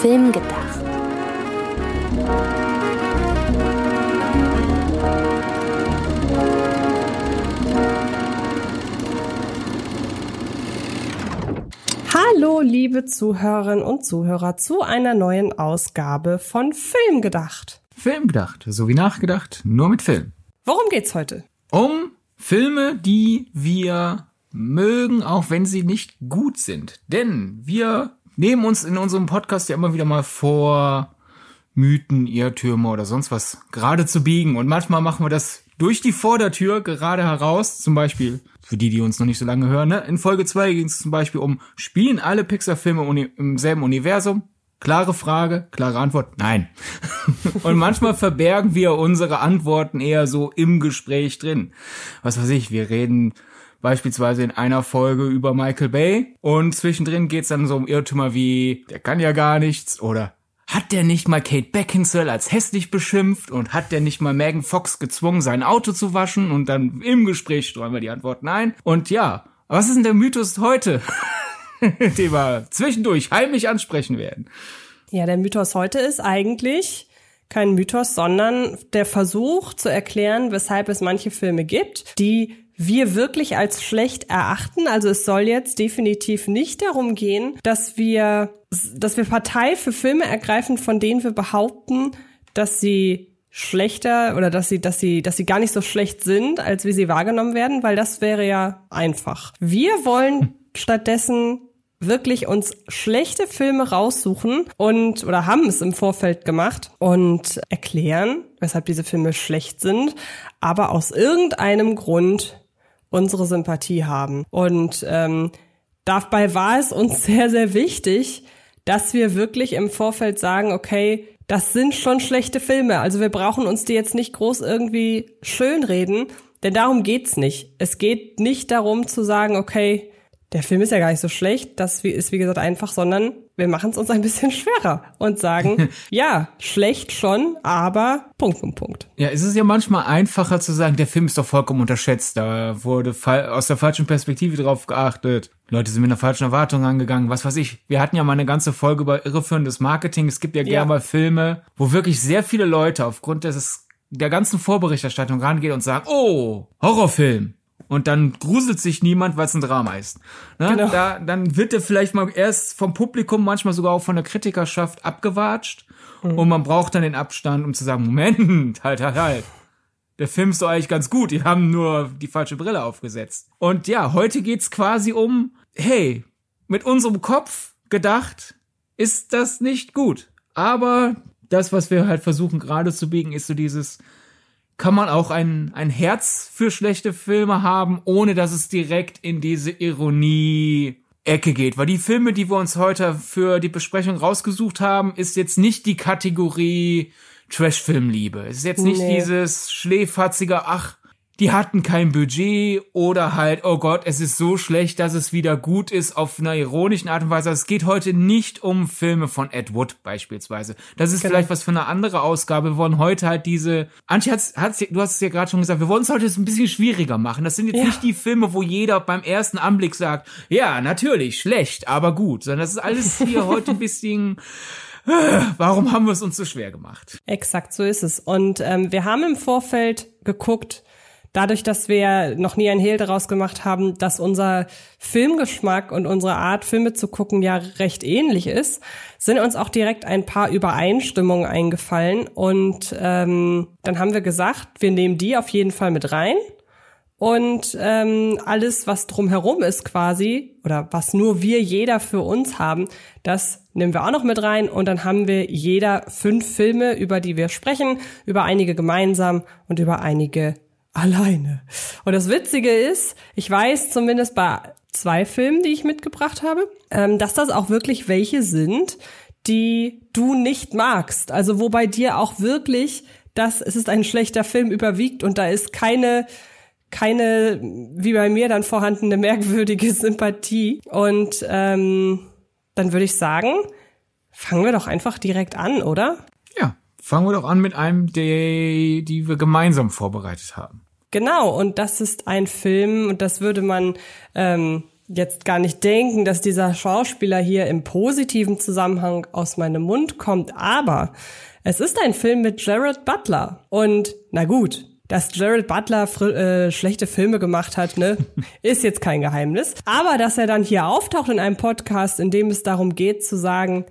Film gedacht. Hallo, liebe Zuhörerinnen und Zuhörer, zu einer neuen Ausgabe von Film gedacht. Film gedacht, so wie nachgedacht, nur mit Film. Worum geht's heute? Um Filme, die wir mögen, auch wenn sie nicht gut sind. Denn wir nehmen uns in unserem Podcast ja immer wieder mal vor, Mythen, Irrtümer oder sonst was gerade zu biegen. Und manchmal machen wir das durch die Vordertür gerade heraus. Zum Beispiel, für die, die uns noch nicht so lange hören, ne? in Folge 2 ging es zum Beispiel um, spielen alle Pixar-Filme im selben Universum? Klare Frage, klare Antwort, nein. und manchmal verbergen wir unsere Antworten eher so im Gespräch drin. Was weiß ich, wir reden beispielsweise in einer Folge über Michael Bay und zwischendrin geht's dann so um Irrtümer wie, der kann ja gar nichts oder hat der nicht mal Kate Beckinsale als hässlich beschimpft und hat der nicht mal Megan Fox gezwungen, sein Auto zu waschen und dann im Gespräch streuen wir die Antwort nein. Und ja, was ist denn der Mythos heute, den wir zwischendurch heimlich ansprechen werden? Ja, der Mythos heute ist eigentlich kein Mythos, sondern der Versuch zu erklären, weshalb es manche Filme gibt, die wir wirklich als schlecht erachten. Also es soll jetzt definitiv nicht darum gehen, dass wir, dass wir Partei für Filme ergreifen, von denen wir behaupten, dass sie schlechter oder dass sie, dass sie, dass sie gar nicht so schlecht sind, als wie sie wahrgenommen werden, weil das wäre ja einfach. Wir wollen stattdessen wirklich uns schlechte Filme raussuchen und oder haben es im Vorfeld gemacht und erklären, weshalb diese Filme schlecht sind, aber aus irgendeinem Grund unsere Sympathie haben. Und ähm, dabei war es uns sehr, sehr wichtig, dass wir wirklich im Vorfeld sagen, okay, das sind schon schlechte Filme. Also wir brauchen uns die jetzt nicht groß irgendwie schönreden, denn darum geht's nicht. Es geht nicht darum zu sagen, okay, der Film ist ja gar nicht so schlecht, das ist wie gesagt einfach, sondern wir machen es uns ein bisschen schwerer und sagen, ja, schlecht schon, aber Punkt, Punkt, Punkt. Ja, es ist ja manchmal einfacher zu sagen, der Film ist doch vollkommen unterschätzt. Da wurde aus der falschen Perspektive drauf geachtet. Leute sind mit einer falschen Erwartung angegangen. Was weiß ich. Wir hatten ja mal eine ganze Folge über irreführendes Marketing. Es gibt ja, ja. gerne mal Filme, wo wirklich sehr viele Leute aufgrund des der ganzen Vorberichterstattung rangehen und sagen, oh, Horrorfilm und dann gruselt sich niemand, weil es ein Drama ist. Ne? Genau. Da, dann wird er vielleicht mal erst vom Publikum, manchmal sogar auch von der Kritikerschaft abgewatscht mhm. und man braucht dann den Abstand, um zu sagen, Moment, halt, halt, halt. Der Film ist doch eigentlich ganz gut, die haben nur die falsche Brille aufgesetzt. Und ja, heute geht's quasi um, hey, mit unserem Kopf gedacht, ist das nicht gut. Aber das, was wir halt versuchen gerade zu biegen, ist so dieses, kann man auch ein, ein Herz für schlechte Filme haben, ohne dass es direkt in diese Ironie Ecke geht. Weil die Filme, die wir uns heute für die Besprechung rausgesucht haben, ist jetzt nicht die Kategorie Trash-Filmliebe. Es ist jetzt nicht nee. dieses schläfatzige, ach, die hatten kein Budget oder halt, oh Gott, es ist so schlecht, dass es wieder gut ist auf einer ironischen Art und Weise. Es geht heute nicht um Filme von Ed Wood beispielsweise. Das ist genau. vielleicht was für eine andere Ausgabe. Wir wollen heute halt diese, Antje hat's, hat's, du hast es ja gerade schon gesagt, wir wollen es heute ein bisschen schwieriger machen. Das sind jetzt ja. nicht die Filme, wo jeder beim ersten Anblick sagt, ja, natürlich, schlecht, aber gut, sondern das ist alles hier heute ein bisschen, Warum haben wir es uns so schwer gemacht? Exakt, so ist es. Und ähm, wir haben im Vorfeld geguckt, dadurch, dass wir noch nie ein Hehl daraus gemacht haben, dass unser Filmgeschmack und unsere Art, Filme zu gucken, ja recht ähnlich ist, sind uns auch direkt ein paar Übereinstimmungen eingefallen. Und ähm, dann haben wir gesagt, wir nehmen die auf jeden Fall mit rein. Und ähm, alles, was drumherum ist quasi, oder was nur wir jeder für uns haben, das nehmen wir auch noch mit rein. Und dann haben wir jeder fünf Filme, über die wir sprechen, über einige gemeinsam und über einige alleine. Und das Witzige ist, ich weiß zumindest bei zwei Filmen, die ich mitgebracht habe, ähm, dass das auch wirklich welche sind, die du nicht magst. Also wo bei dir auch wirklich das, es ist ein schlechter Film überwiegt und da ist keine keine, wie bei mir, dann vorhandene merkwürdige Sympathie. Und ähm, dann würde ich sagen, fangen wir doch einfach direkt an, oder? Fangen wir doch an mit einem, der, die wir gemeinsam vorbereitet haben. Genau, und das ist ein Film, und das würde man ähm, jetzt gar nicht denken, dass dieser Schauspieler hier im positiven Zusammenhang aus meinem Mund kommt, aber es ist ein Film mit Jared Butler. Und na gut, dass Jared Butler äh, schlechte Filme gemacht hat, ne, ist jetzt kein Geheimnis. Aber dass er dann hier auftaucht in einem Podcast, in dem es darum geht zu sagen,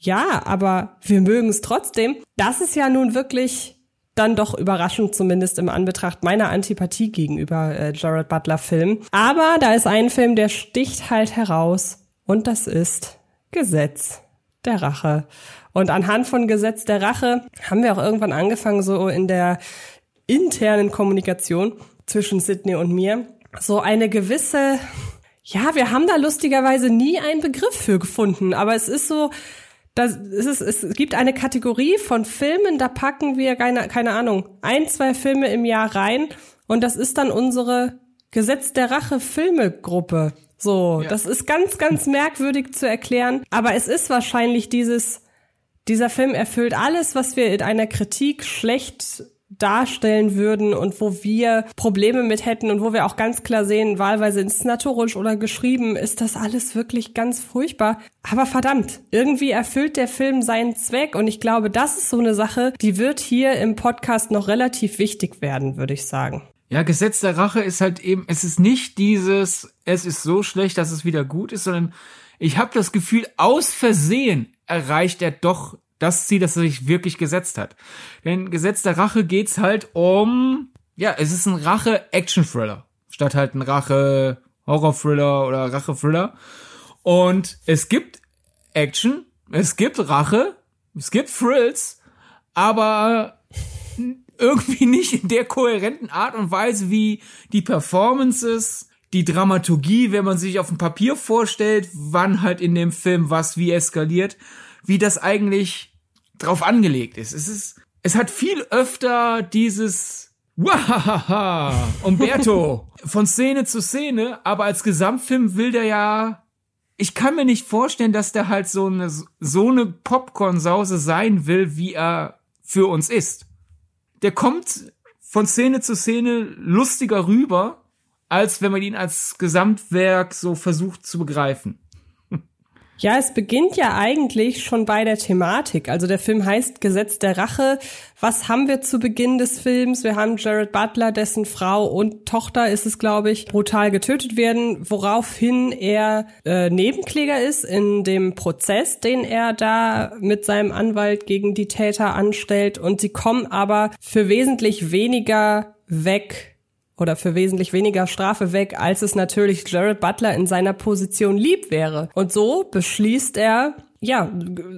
ja, aber wir mögen es trotzdem, das ist ja nun wirklich dann doch überraschend, zumindest im Anbetracht meiner Antipathie gegenüber äh, Jared Butler Filmen. Aber da ist ein Film, der sticht halt heraus und das ist Gesetz der Rache. Und anhand von Gesetz der Rache haben wir auch irgendwann angefangen, so in der internen Kommunikation zwischen Sydney und mir, so eine gewisse, ja, wir haben da lustigerweise nie einen Begriff für gefunden, aber es ist so, das ist, es gibt eine Kategorie von Filmen, da packen wir keine, keine Ahnung, ein, zwei Filme im Jahr rein und das ist dann unsere Gesetz der Rache Filmegruppe. So, ja. das ist ganz, ganz merkwürdig zu erklären, aber es ist wahrscheinlich dieses, dieser Film erfüllt alles, was wir in einer Kritik schlecht darstellen würden und wo wir Probleme mit hätten und wo wir auch ganz klar sehen, wahlweise inszenatorisch oder geschrieben, ist das alles wirklich ganz furchtbar. Aber verdammt, irgendwie erfüllt der Film seinen Zweck und ich glaube, das ist so eine Sache, die wird hier im Podcast noch relativ wichtig werden, würde ich sagen. Ja, Gesetz der Rache ist halt eben, es ist nicht dieses, es ist so schlecht, dass es wieder gut ist, sondern ich habe das Gefühl, aus Versehen erreicht er doch das Ziel, das er sich wirklich gesetzt hat. Denn Gesetz der Rache geht's halt um, ja, es ist ein Rache-Action-Thriller. Statt halt ein Rache-Horror-Thriller oder Rache-Thriller. Und es gibt Action, es gibt Rache, es gibt Thrills, aber irgendwie nicht in der kohärenten Art und Weise, wie die Performances, die Dramaturgie, wenn man sich auf dem Papier vorstellt, wann halt in dem Film was wie eskaliert, wie das eigentlich drauf angelegt ist. Es ist, es hat viel öfter dieses Wahaha, Umberto von Szene zu Szene, aber als Gesamtfilm will der ja ich kann mir nicht vorstellen, dass der halt so eine so eine Popcorn-Sause sein will, wie er für uns ist. Der kommt von Szene zu Szene lustiger rüber, als wenn man ihn als Gesamtwerk so versucht zu begreifen. Ja, es beginnt ja eigentlich schon bei der Thematik. Also der Film heißt Gesetz der Rache. Was haben wir zu Beginn des Films? Wir haben Jared Butler, dessen Frau und Tochter ist es, glaube ich, brutal getötet werden, woraufhin er äh, Nebenkläger ist in dem Prozess, den er da mit seinem Anwalt gegen die Täter anstellt. Und sie kommen aber für wesentlich weniger weg oder für wesentlich weniger Strafe weg, als es natürlich Jared Butler in seiner Position lieb wäre. Und so beschließt er, ja,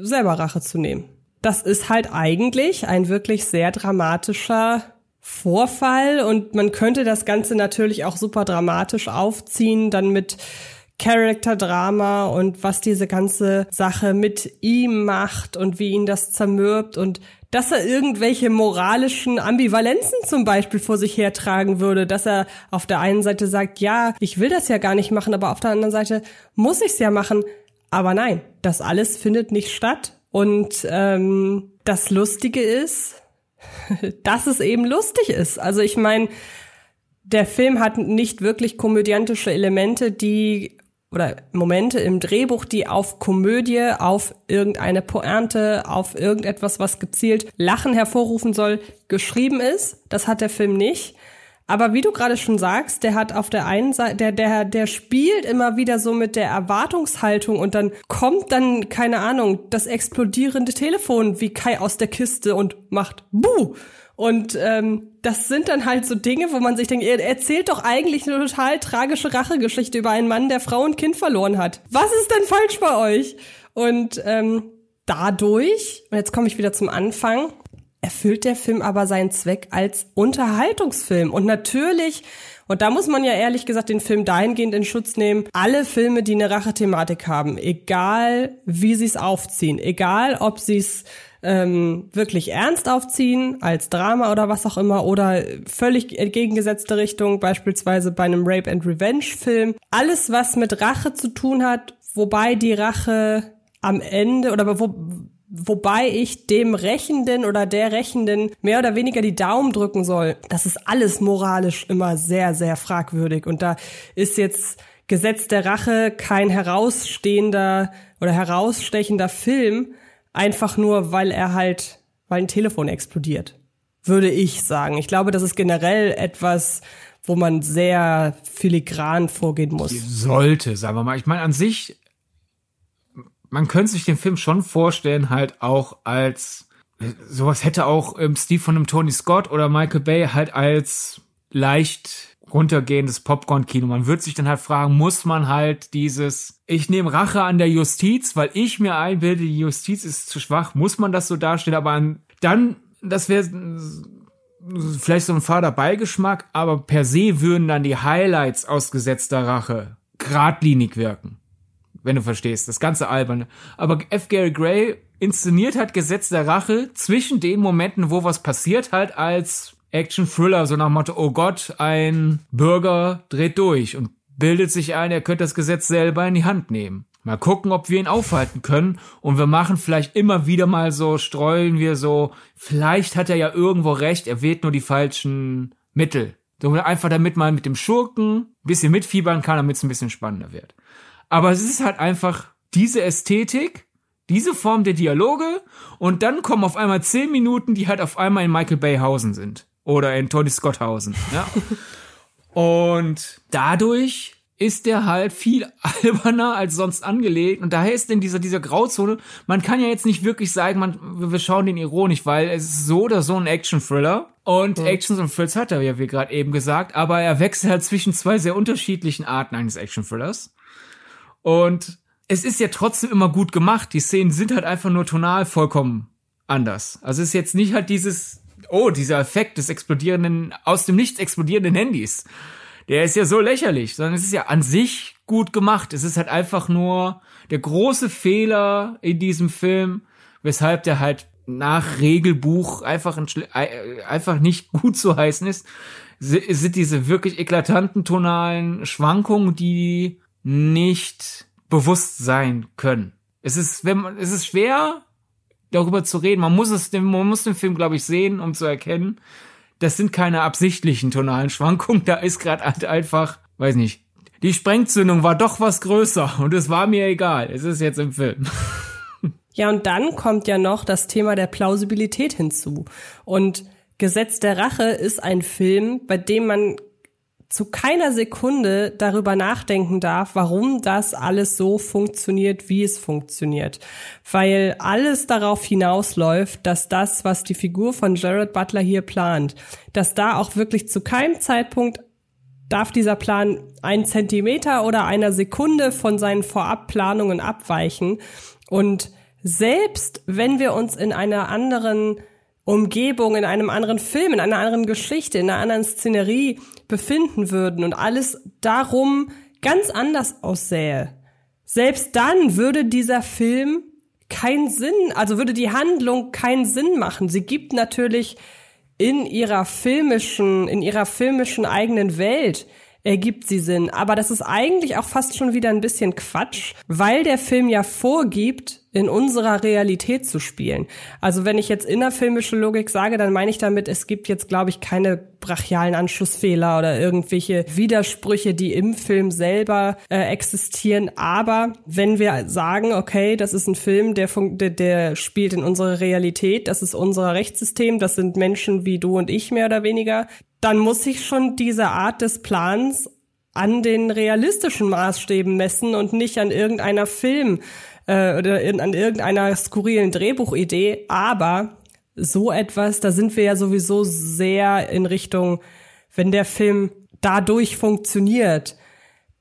selber Rache zu nehmen. Das ist halt eigentlich ein wirklich sehr dramatischer Vorfall und man könnte das Ganze natürlich auch super dramatisch aufziehen, dann mit Character-Drama und was diese ganze Sache mit ihm macht und wie ihn das zermürbt und dass er irgendwelche moralischen Ambivalenzen zum Beispiel vor sich hertragen würde, dass er auf der einen Seite sagt, ja, ich will das ja gar nicht machen, aber auf der anderen Seite muss ich es ja machen. Aber nein, das alles findet nicht statt. Und ähm, das Lustige ist, dass es eben lustig ist. Also ich meine, der Film hat nicht wirklich komödiantische Elemente, die oder Momente im Drehbuch, die auf Komödie, auf irgendeine Pointe, auf irgendetwas, was gezielt Lachen hervorrufen soll, geschrieben ist. Das hat der Film nicht. Aber wie du gerade schon sagst, der hat auf der einen Seite, der, der, der spielt immer wieder so mit der Erwartungshaltung und dann kommt dann, keine Ahnung, das explodierende Telefon wie Kai aus der Kiste und macht Buh! Und ähm, das sind dann halt so Dinge, wo man sich denkt, er erzählt doch eigentlich eine total tragische Rachegeschichte über einen Mann, der Frau und Kind verloren hat. Was ist denn falsch bei euch? Und ähm, dadurch, und jetzt komme ich wieder zum Anfang, erfüllt der Film aber seinen Zweck als Unterhaltungsfilm. Und natürlich, und da muss man ja ehrlich gesagt den Film dahingehend in Schutz nehmen, alle Filme, die eine Rachethematik haben, egal wie sie es aufziehen, egal ob sie es ähm, wirklich ernst aufziehen, als Drama oder was auch immer, oder völlig entgegengesetzte Richtung, beispielsweise bei einem Rape and Revenge Film. Alles, was mit Rache zu tun hat, wobei die Rache am Ende oder wo, wobei ich dem Rächenden oder der Rächenden mehr oder weniger die Daumen drücken soll. Das ist alles moralisch immer sehr, sehr fragwürdig. Und da ist jetzt Gesetz der Rache kein herausstehender oder herausstechender Film, einfach nur, weil er halt, weil ein Telefon explodiert. Würde ich sagen. Ich glaube, das ist generell etwas, wo man sehr filigran vorgehen muss. Sollte, sagen wir mal. Ich meine, an sich, man könnte sich den Film schon vorstellen, halt auch als sowas hätte auch ähm, Steve von einem Tony Scott oder Michael Bay halt als leicht runtergehendes Popcorn-Kino. Man wird sich dann halt fragen, muss man halt dieses, ich nehme Rache an der Justiz, weil ich mir einbilde, die Justiz ist zu schwach, muss man das so darstellen, aber an, dann, das wäre vielleicht so ein fader Beigeschmack, aber per se würden dann die Highlights aus gesetzter Rache geradlinig wirken. Wenn du verstehst, das ganze alberne. Aber F. Gary Gray inszeniert hat Gesetz der Rache zwischen den Momenten, wo was passiert, halt als Action-Thriller, so nach Motto, oh Gott, ein Bürger dreht durch und bildet sich ein, er könnte das Gesetz selber in die Hand nehmen. Mal gucken, ob wir ihn aufhalten können. Und wir machen vielleicht immer wieder mal so, streuen wir so, vielleicht hat er ja irgendwo recht, er wählt nur die falschen Mittel. So einfach damit man mit dem Schurken ein bisschen mitfiebern kann, damit es ein bisschen spannender wird. Aber es ist halt einfach diese Ästhetik, diese Form der Dialoge und dann kommen auf einmal zehn Minuten, die halt auf einmal in Michael Bayhausen sind. Oder in Tony Scotthausen. Ja. und dadurch ist der halt viel alberner als sonst angelegt. Und daher ist in dieser, dieser Grauzone, man kann ja jetzt nicht wirklich sagen, man, wir schauen den ironisch, weil es ist so oder so ein Action-Thriller. Und mhm. Actions und Thrills hat er ja, wie gerade eben gesagt, aber er wechselt halt zwischen zwei sehr unterschiedlichen Arten eines Action-Thrillers. Und es ist ja trotzdem immer gut gemacht. Die Szenen sind halt einfach nur tonal vollkommen anders. Also es ist jetzt nicht halt dieses, oh, dieser Effekt des explodierenden, aus dem Nichts explodierenden Handys. Der ist ja so lächerlich, sondern es ist ja an sich gut gemacht. Es ist halt einfach nur der große Fehler in diesem Film, weshalb der halt nach Regelbuch einfach, ein, einfach nicht gut zu heißen ist, sind diese wirklich eklatanten tonalen Schwankungen, die nicht bewusst sein können. Es ist, wenn man, es ist schwer, darüber zu reden. Man muss es, man muss den Film, glaube ich, sehen, um zu erkennen, das sind keine absichtlichen tonalen Schwankungen. Da ist gerade halt einfach, weiß nicht, die Sprengzündung war doch was größer und es war mir egal. Es ist jetzt im Film. Ja, und dann kommt ja noch das Thema der Plausibilität hinzu. Und Gesetz der Rache ist ein Film, bei dem man zu keiner Sekunde darüber nachdenken darf, warum das alles so funktioniert, wie es funktioniert. Weil alles darauf hinausläuft, dass das, was die Figur von Jared Butler hier plant, dass da auch wirklich zu keinem Zeitpunkt darf dieser Plan einen Zentimeter oder einer Sekunde von seinen Vorabplanungen abweichen. Und selbst wenn wir uns in einer anderen Umgebung, in einem anderen Film, in einer anderen Geschichte, in einer anderen Szenerie befinden würden und alles darum ganz anders aussähe, selbst dann würde dieser Film keinen Sinn, also würde die Handlung keinen Sinn machen. Sie gibt natürlich in ihrer filmischen, in ihrer filmischen eigenen Welt ergibt sie Sinn. Aber das ist eigentlich auch fast schon wieder ein bisschen Quatsch, weil der Film ja vorgibt, in unserer Realität zu spielen. Also wenn ich jetzt innerfilmische Logik sage, dann meine ich damit, es gibt jetzt, glaube ich, keine brachialen Anschlussfehler oder irgendwelche Widersprüche, die im Film selber äh, existieren. Aber wenn wir sagen, okay, das ist ein Film, der, der, der spielt in unserer Realität, das ist unser Rechtssystem, das sind Menschen wie du und ich mehr oder weniger, dann muss ich schon diese Art des Plans an den realistischen Maßstäben messen und nicht an irgendeiner Film äh, oder in, an irgendeiner skurrilen Drehbuchidee, aber so etwas, da sind wir ja sowieso sehr in Richtung, wenn der Film dadurch funktioniert,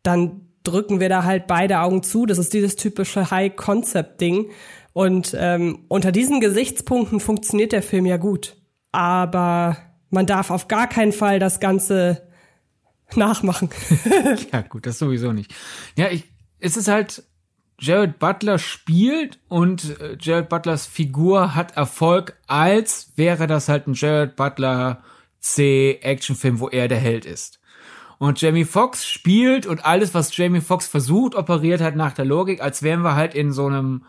dann drücken wir da halt beide Augen zu. Das ist dieses typische High-Concept-Ding. Und ähm, unter diesen Gesichtspunkten funktioniert der Film ja gut. Aber man darf auf gar keinen Fall das Ganze nachmachen. ja, gut, das sowieso nicht. Ja, ich, es ist halt Jared Butler spielt und äh, Jared Butlers Figur hat Erfolg, als wäre das halt ein Jared Butler C Actionfilm, wo er der Held ist. Und Jamie Foxx spielt und alles, was Jamie Foxx versucht, operiert halt nach der Logik, als wären wir halt in so einem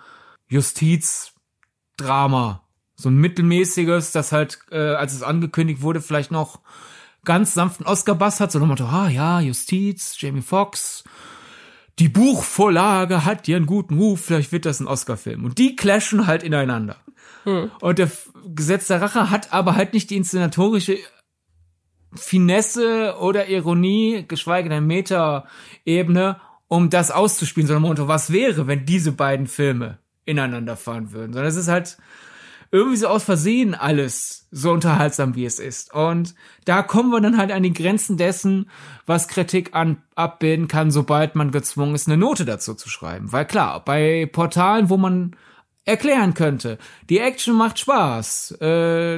Justizdrama. So ein mittelmäßiges, das halt, äh, als es angekündigt wurde, vielleicht noch ganz sanften Oscar-Bass hat, so nochmal, ah ja, Justiz, Jamie Foxx, die Buchvorlage hat ja einen guten Ruf, vielleicht wird das ein Oscar-Film. Und die clashen halt ineinander. Hm. Und der Gesetz der Rache hat aber halt nicht die inszenatorische Finesse oder Ironie, geschweige denn Meta-Ebene, um das auszuspielen, sondern Motto, was wäre, wenn diese beiden Filme ineinander fahren würden, sondern es ist halt irgendwie so aus Versehen alles so unterhaltsam, wie es ist. Und da kommen wir dann halt an die Grenzen dessen, was Kritik an, abbilden kann, sobald man gezwungen ist, eine Note dazu zu schreiben. Weil klar, bei Portalen, wo man erklären könnte. Die Action macht Spaß. Äh,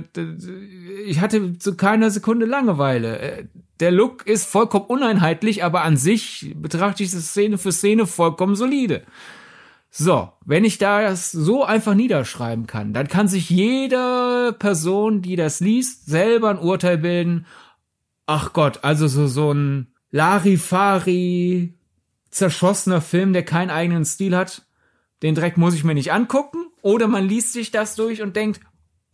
ich hatte zu keiner Sekunde Langeweile. Äh, der Look ist vollkommen uneinheitlich, aber an sich betrachte ich das Szene für Szene vollkommen solide. So, wenn ich das so einfach niederschreiben kann, dann kann sich jede Person, die das liest, selber ein Urteil bilden. Ach Gott, also so, so ein Larifari zerschossener Film, der keinen eigenen Stil hat den Dreck muss ich mir nicht angucken. Oder man liest sich das durch und denkt,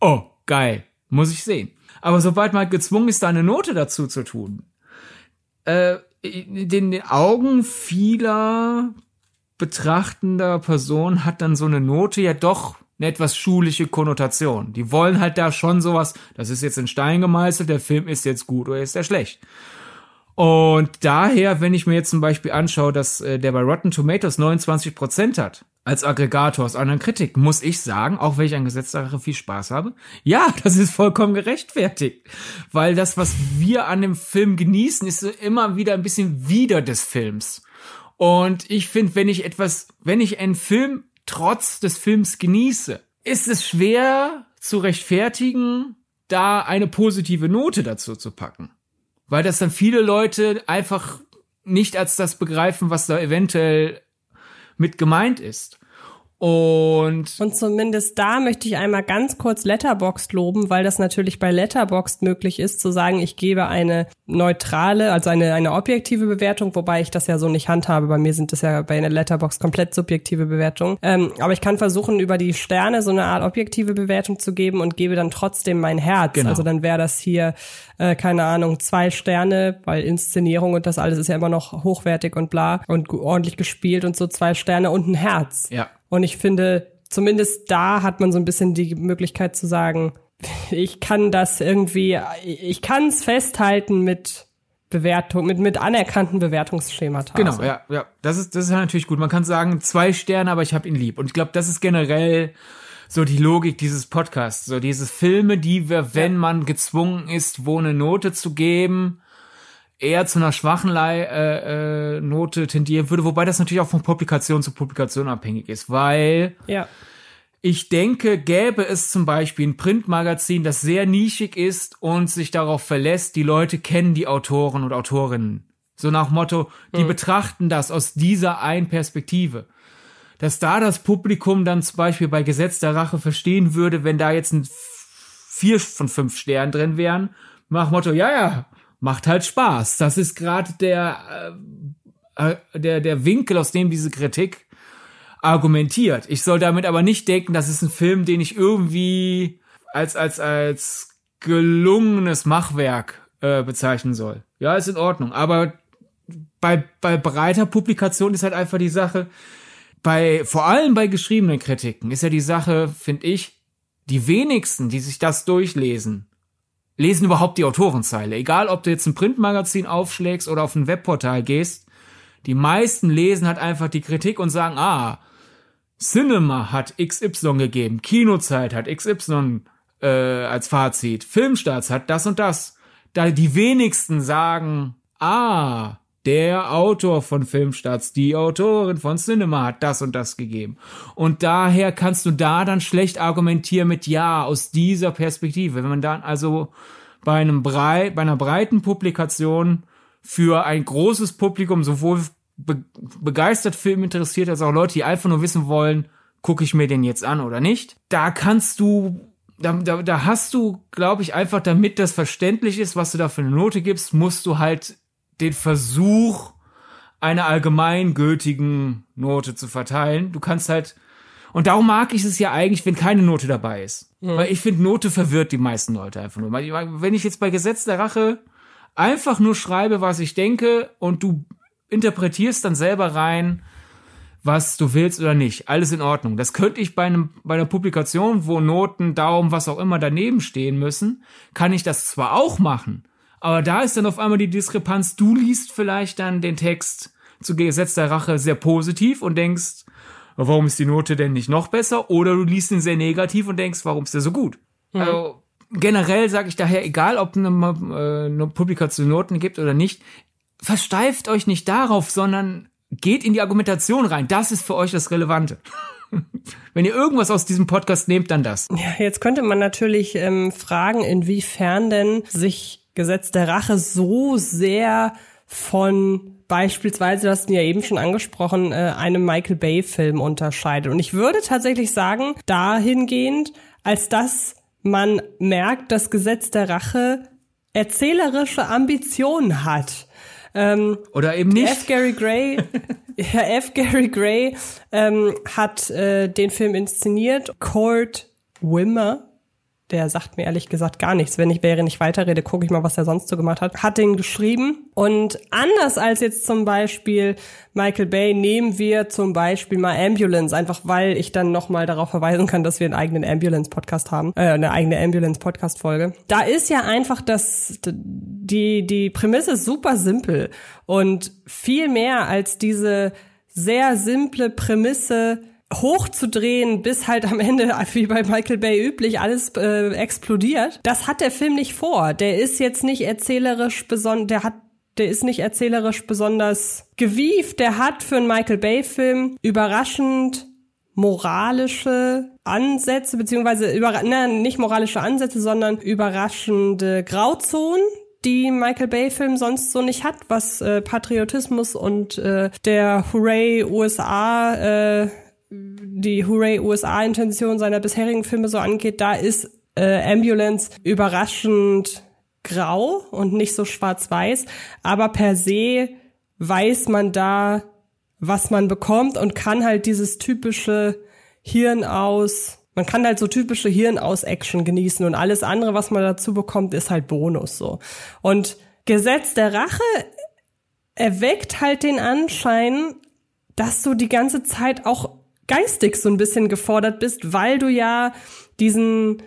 oh, geil, muss ich sehen. Aber sobald man gezwungen ist, da eine Note dazu zu tun, äh, in den Augen vieler betrachtender Personen hat dann so eine Note ja doch eine etwas schulische Konnotation. Die wollen halt da schon sowas, das ist jetzt in Stein gemeißelt, der Film ist jetzt gut oder ist er schlecht. Und daher, wenn ich mir jetzt zum Beispiel anschaue, dass äh, der bei Rotten Tomatoes 29 Prozent hat, als Aggregator aus anderen Kritiken, muss ich sagen, auch wenn ich an Gesetzsache viel Spaß habe, ja, das ist vollkommen gerechtfertigt. Weil das, was wir an dem Film genießen, ist immer wieder ein bisschen wieder des Films. Und ich finde, wenn ich etwas, wenn ich einen Film trotz des Films genieße, ist es schwer zu rechtfertigen, da eine positive Note dazu zu packen. Weil das dann viele Leute einfach nicht als das begreifen, was da eventuell mit gemeint ist. Und, und zumindest da möchte ich einmal ganz kurz Letterboxd loben, weil das natürlich bei Letterboxd möglich ist, zu sagen, ich gebe eine neutrale, also eine, eine objektive Bewertung, wobei ich das ja so nicht handhabe. Bei mir sind das ja bei einer Letterboxd komplett subjektive Bewertungen. Ähm, aber ich kann versuchen, über die Sterne so eine Art objektive Bewertung zu geben und gebe dann trotzdem mein Herz. Genau. Also dann wäre das hier, äh, keine Ahnung, zwei Sterne, weil Inszenierung und das alles ist ja immer noch hochwertig und bla und ordentlich gespielt und so zwei Sterne und ein Herz. Ja. Und ich finde, zumindest da hat man so ein bisschen die Möglichkeit zu sagen, ich kann das irgendwie, ich kann es festhalten mit Bewertung, mit, mit anerkannten Bewertungsschemata. Genau, ja, ja. Das ist, das ist natürlich gut. Man kann sagen, zwei Sterne, aber ich habe ihn lieb. Und ich glaube, das ist generell so die Logik dieses Podcasts. So diese Filme, die wir, wenn man gezwungen ist, wo eine Note zu geben, eher zu einer schwachen Leih, äh, äh, Note tendieren würde, wobei das natürlich auch von Publikation zu Publikation abhängig ist, weil ja. ich denke, gäbe es zum Beispiel ein Printmagazin, das sehr nischig ist und sich darauf verlässt, die Leute kennen die Autoren und Autorinnen. So nach Motto, die mhm. betrachten das aus dieser einen Perspektive. Dass da das Publikum dann zum Beispiel bei Gesetz der Rache verstehen würde, wenn da jetzt ein vier von fünf Sternen drin wären, nach Motto, ja, ja, macht halt Spaß. Das ist gerade der, äh, äh, der, der Winkel, aus dem diese Kritik argumentiert. Ich soll damit aber nicht denken, das ist ein Film, den ich irgendwie als, als, als gelungenes Machwerk äh, bezeichnen soll. Ja, ist in Ordnung. Aber bei, bei breiter Publikation ist halt einfach die Sache, bei, vor allem bei geschriebenen Kritiken ist ja die Sache, finde ich, die wenigsten, die sich das durchlesen, lesen überhaupt die Autorenzeile. Egal, ob du jetzt ein Printmagazin aufschlägst oder auf ein Webportal gehst, die meisten lesen halt einfach die Kritik und sagen, ah, Cinema hat XY gegeben, Kinozeit hat XY äh, als Fazit, Filmstarts hat das und das. Da die wenigsten sagen, ah, der Autor von Filmstarts, die Autorin von Cinema hat das und das gegeben. Und daher kannst du da dann schlecht argumentieren mit ja, aus dieser Perspektive. Wenn man dann also bei einem brei bei einer breiten Publikation für ein großes Publikum sowohl be begeistert Film interessiert als auch Leute, die einfach nur wissen wollen, gucke ich mir den jetzt an oder nicht. Da kannst du da, da, da hast du, glaube ich, einfach, damit das verständlich ist, was du da für eine Note gibst, musst du halt den Versuch einer allgemeingültigen Note zu verteilen. Du kannst halt, und darum mag ich es ja eigentlich, wenn keine Note dabei ist. Mhm. Weil ich finde, Note verwirrt die meisten Leute einfach nur. Wenn ich jetzt bei Gesetz der Rache einfach nur schreibe, was ich denke, und du interpretierst dann selber rein, was du willst oder nicht. Alles in Ordnung. Das könnte ich bei, einem, bei einer Publikation, wo Noten, Daumen, was auch immer daneben stehen müssen, kann ich das zwar auch machen, aber da ist dann auf einmal die Diskrepanz, du liest vielleicht dann den Text zu Gesetz der Rache sehr positiv und denkst, warum ist die Note denn nicht noch besser? Oder du liest ihn sehr negativ und denkst, warum ist der so gut? Mhm. Also generell sage ich daher, egal ob eine, äh, eine Publikation Noten gibt oder nicht, versteift euch nicht darauf, sondern geht in die Argumentation rein. Das ist für euch das Relevante. Wenn ihr irgendwas aus diesem Podcast nehmt, dann das. Ja, jetzt könnte man natürlich ähm, fragen, inwiefern denn sich Gesetz der Rache so sehr von beispielsweise, du hast ihn ja eben schon angesprochen, äh, einem Michael Bay-Film unterscheidet. Und ich würde tatsächlich sagen, dahingehend, als dass man merkt, dass Gesetz der Rache erzählerische Ambitionen hat. Ähm, Oder eben nicht. F. Gary Gray, ja, F. Gary Gray ähm, hat äh, den Film inszeniert. Court Wimmer, der sagt mir ehrlich gesagt gar nichts. Wenn ich wäre nicht weiterrede, gucke ich mal, was er sonst so gemacht hat. Hat den geschrieben. Und anders als jetzt zum Beispiel Michael Bay nehmen wir zum Beispiel mal Ambulance, einfach weil ich dann nochmal darauf verweisen kann, dass wir einen eigenen Ambulance-Podcast haben, äh, eine eigene Ambulance-Podcast-Folge. Da ist ja einfach das, die, die Prämisse ist super simpel und viel mehr als diese sehr simple Prämisse hochzudrehen, bis halt am Ende, wie bei Michael Bay üblich, alles äh, explodiert. Das hat der Film nicht vor. Der ist jetzt nicht erzählerisch besonders, der hat der ist nicht erzählerisch besonders gewieft. Der hat für einen Michael Bay-Film überraschend moralische Ansätze, beziehungsweise über, na, nicht moralische Ansätze, sondern überraschende Grauzonen, die Michael Bay-Film sonst so nicht hat, was äh, Patriotismus und äh, der Hooray USA äh, die Hooray USA-Intention seiner bisherigen Filme so angeht, da ist äh, Ambulance überraschend grau und nicht so schwarz-weiß, aber per se weiß man da, was man bekommt und kann halt dieses typische Hirn aus, man kann halt so typische Hirn aus Action genießen und alles andere, was man dazu bekommt, ist halt Bonus so. Und Gesetz der Rache erweckt halt den Anschein, dass du die ganze Zeit auch geistig so ein bisschen gefordert bist, weil du ja diesen,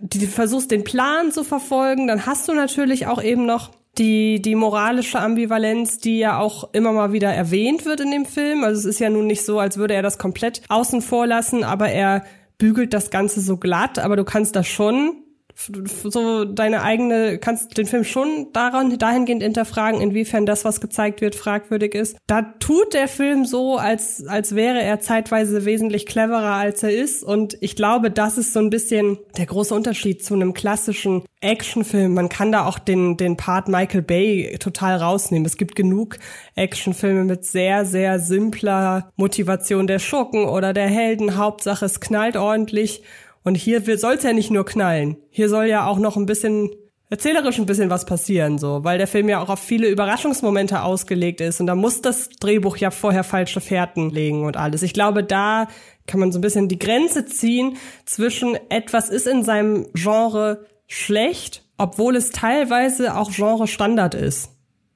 die versuchst den Plan zu verfolgen, dann hast du natürlich auch eben noch die, die moralische Ambivalenz, die ja auch immer mal wieder erwähnt wird in dem Film. Also es ist ja nun nicht so, als würde er das komplett außen vor lassen, aber er bügelt das Ganze so glatt, aber du kannst das schon so deine eigene, kannst den Film schon daran, dahingehend hinterfragen, inwiefern das, was gezeigt wird, fragwürdig ist. Da tut der Film so, als, als wäre er zeitweise wesentlich cleverer, als er ist. Und ich glaube, das ist so ein bisschen der große Unterschied zu einem klassischen Actionfilm. Man kann da auch den, den Part Michael Bay total rausnehmen. Es gibt genug Actionfilme mit sehr, sehr simpler Motivation der Schurken oder der Helden. Hauptsache, es knallt ordentlich und hier soll es ja nicht nur knallen. Hier soll ja auch noch ein bisschen erzählerisch ein bisschen was passieren, so, weil der Film ja auch auf viele Überraschungsmomente ausgelegt ist und da muss das Drehbuch ja vorher falsche Fährten legen und alles. Ich glaube, da kann man so ein bisschen die Grenze ziehen zwischen etwas ist in seinem Genre schlecht, obwohl es teilweise auch Genre Standard ist,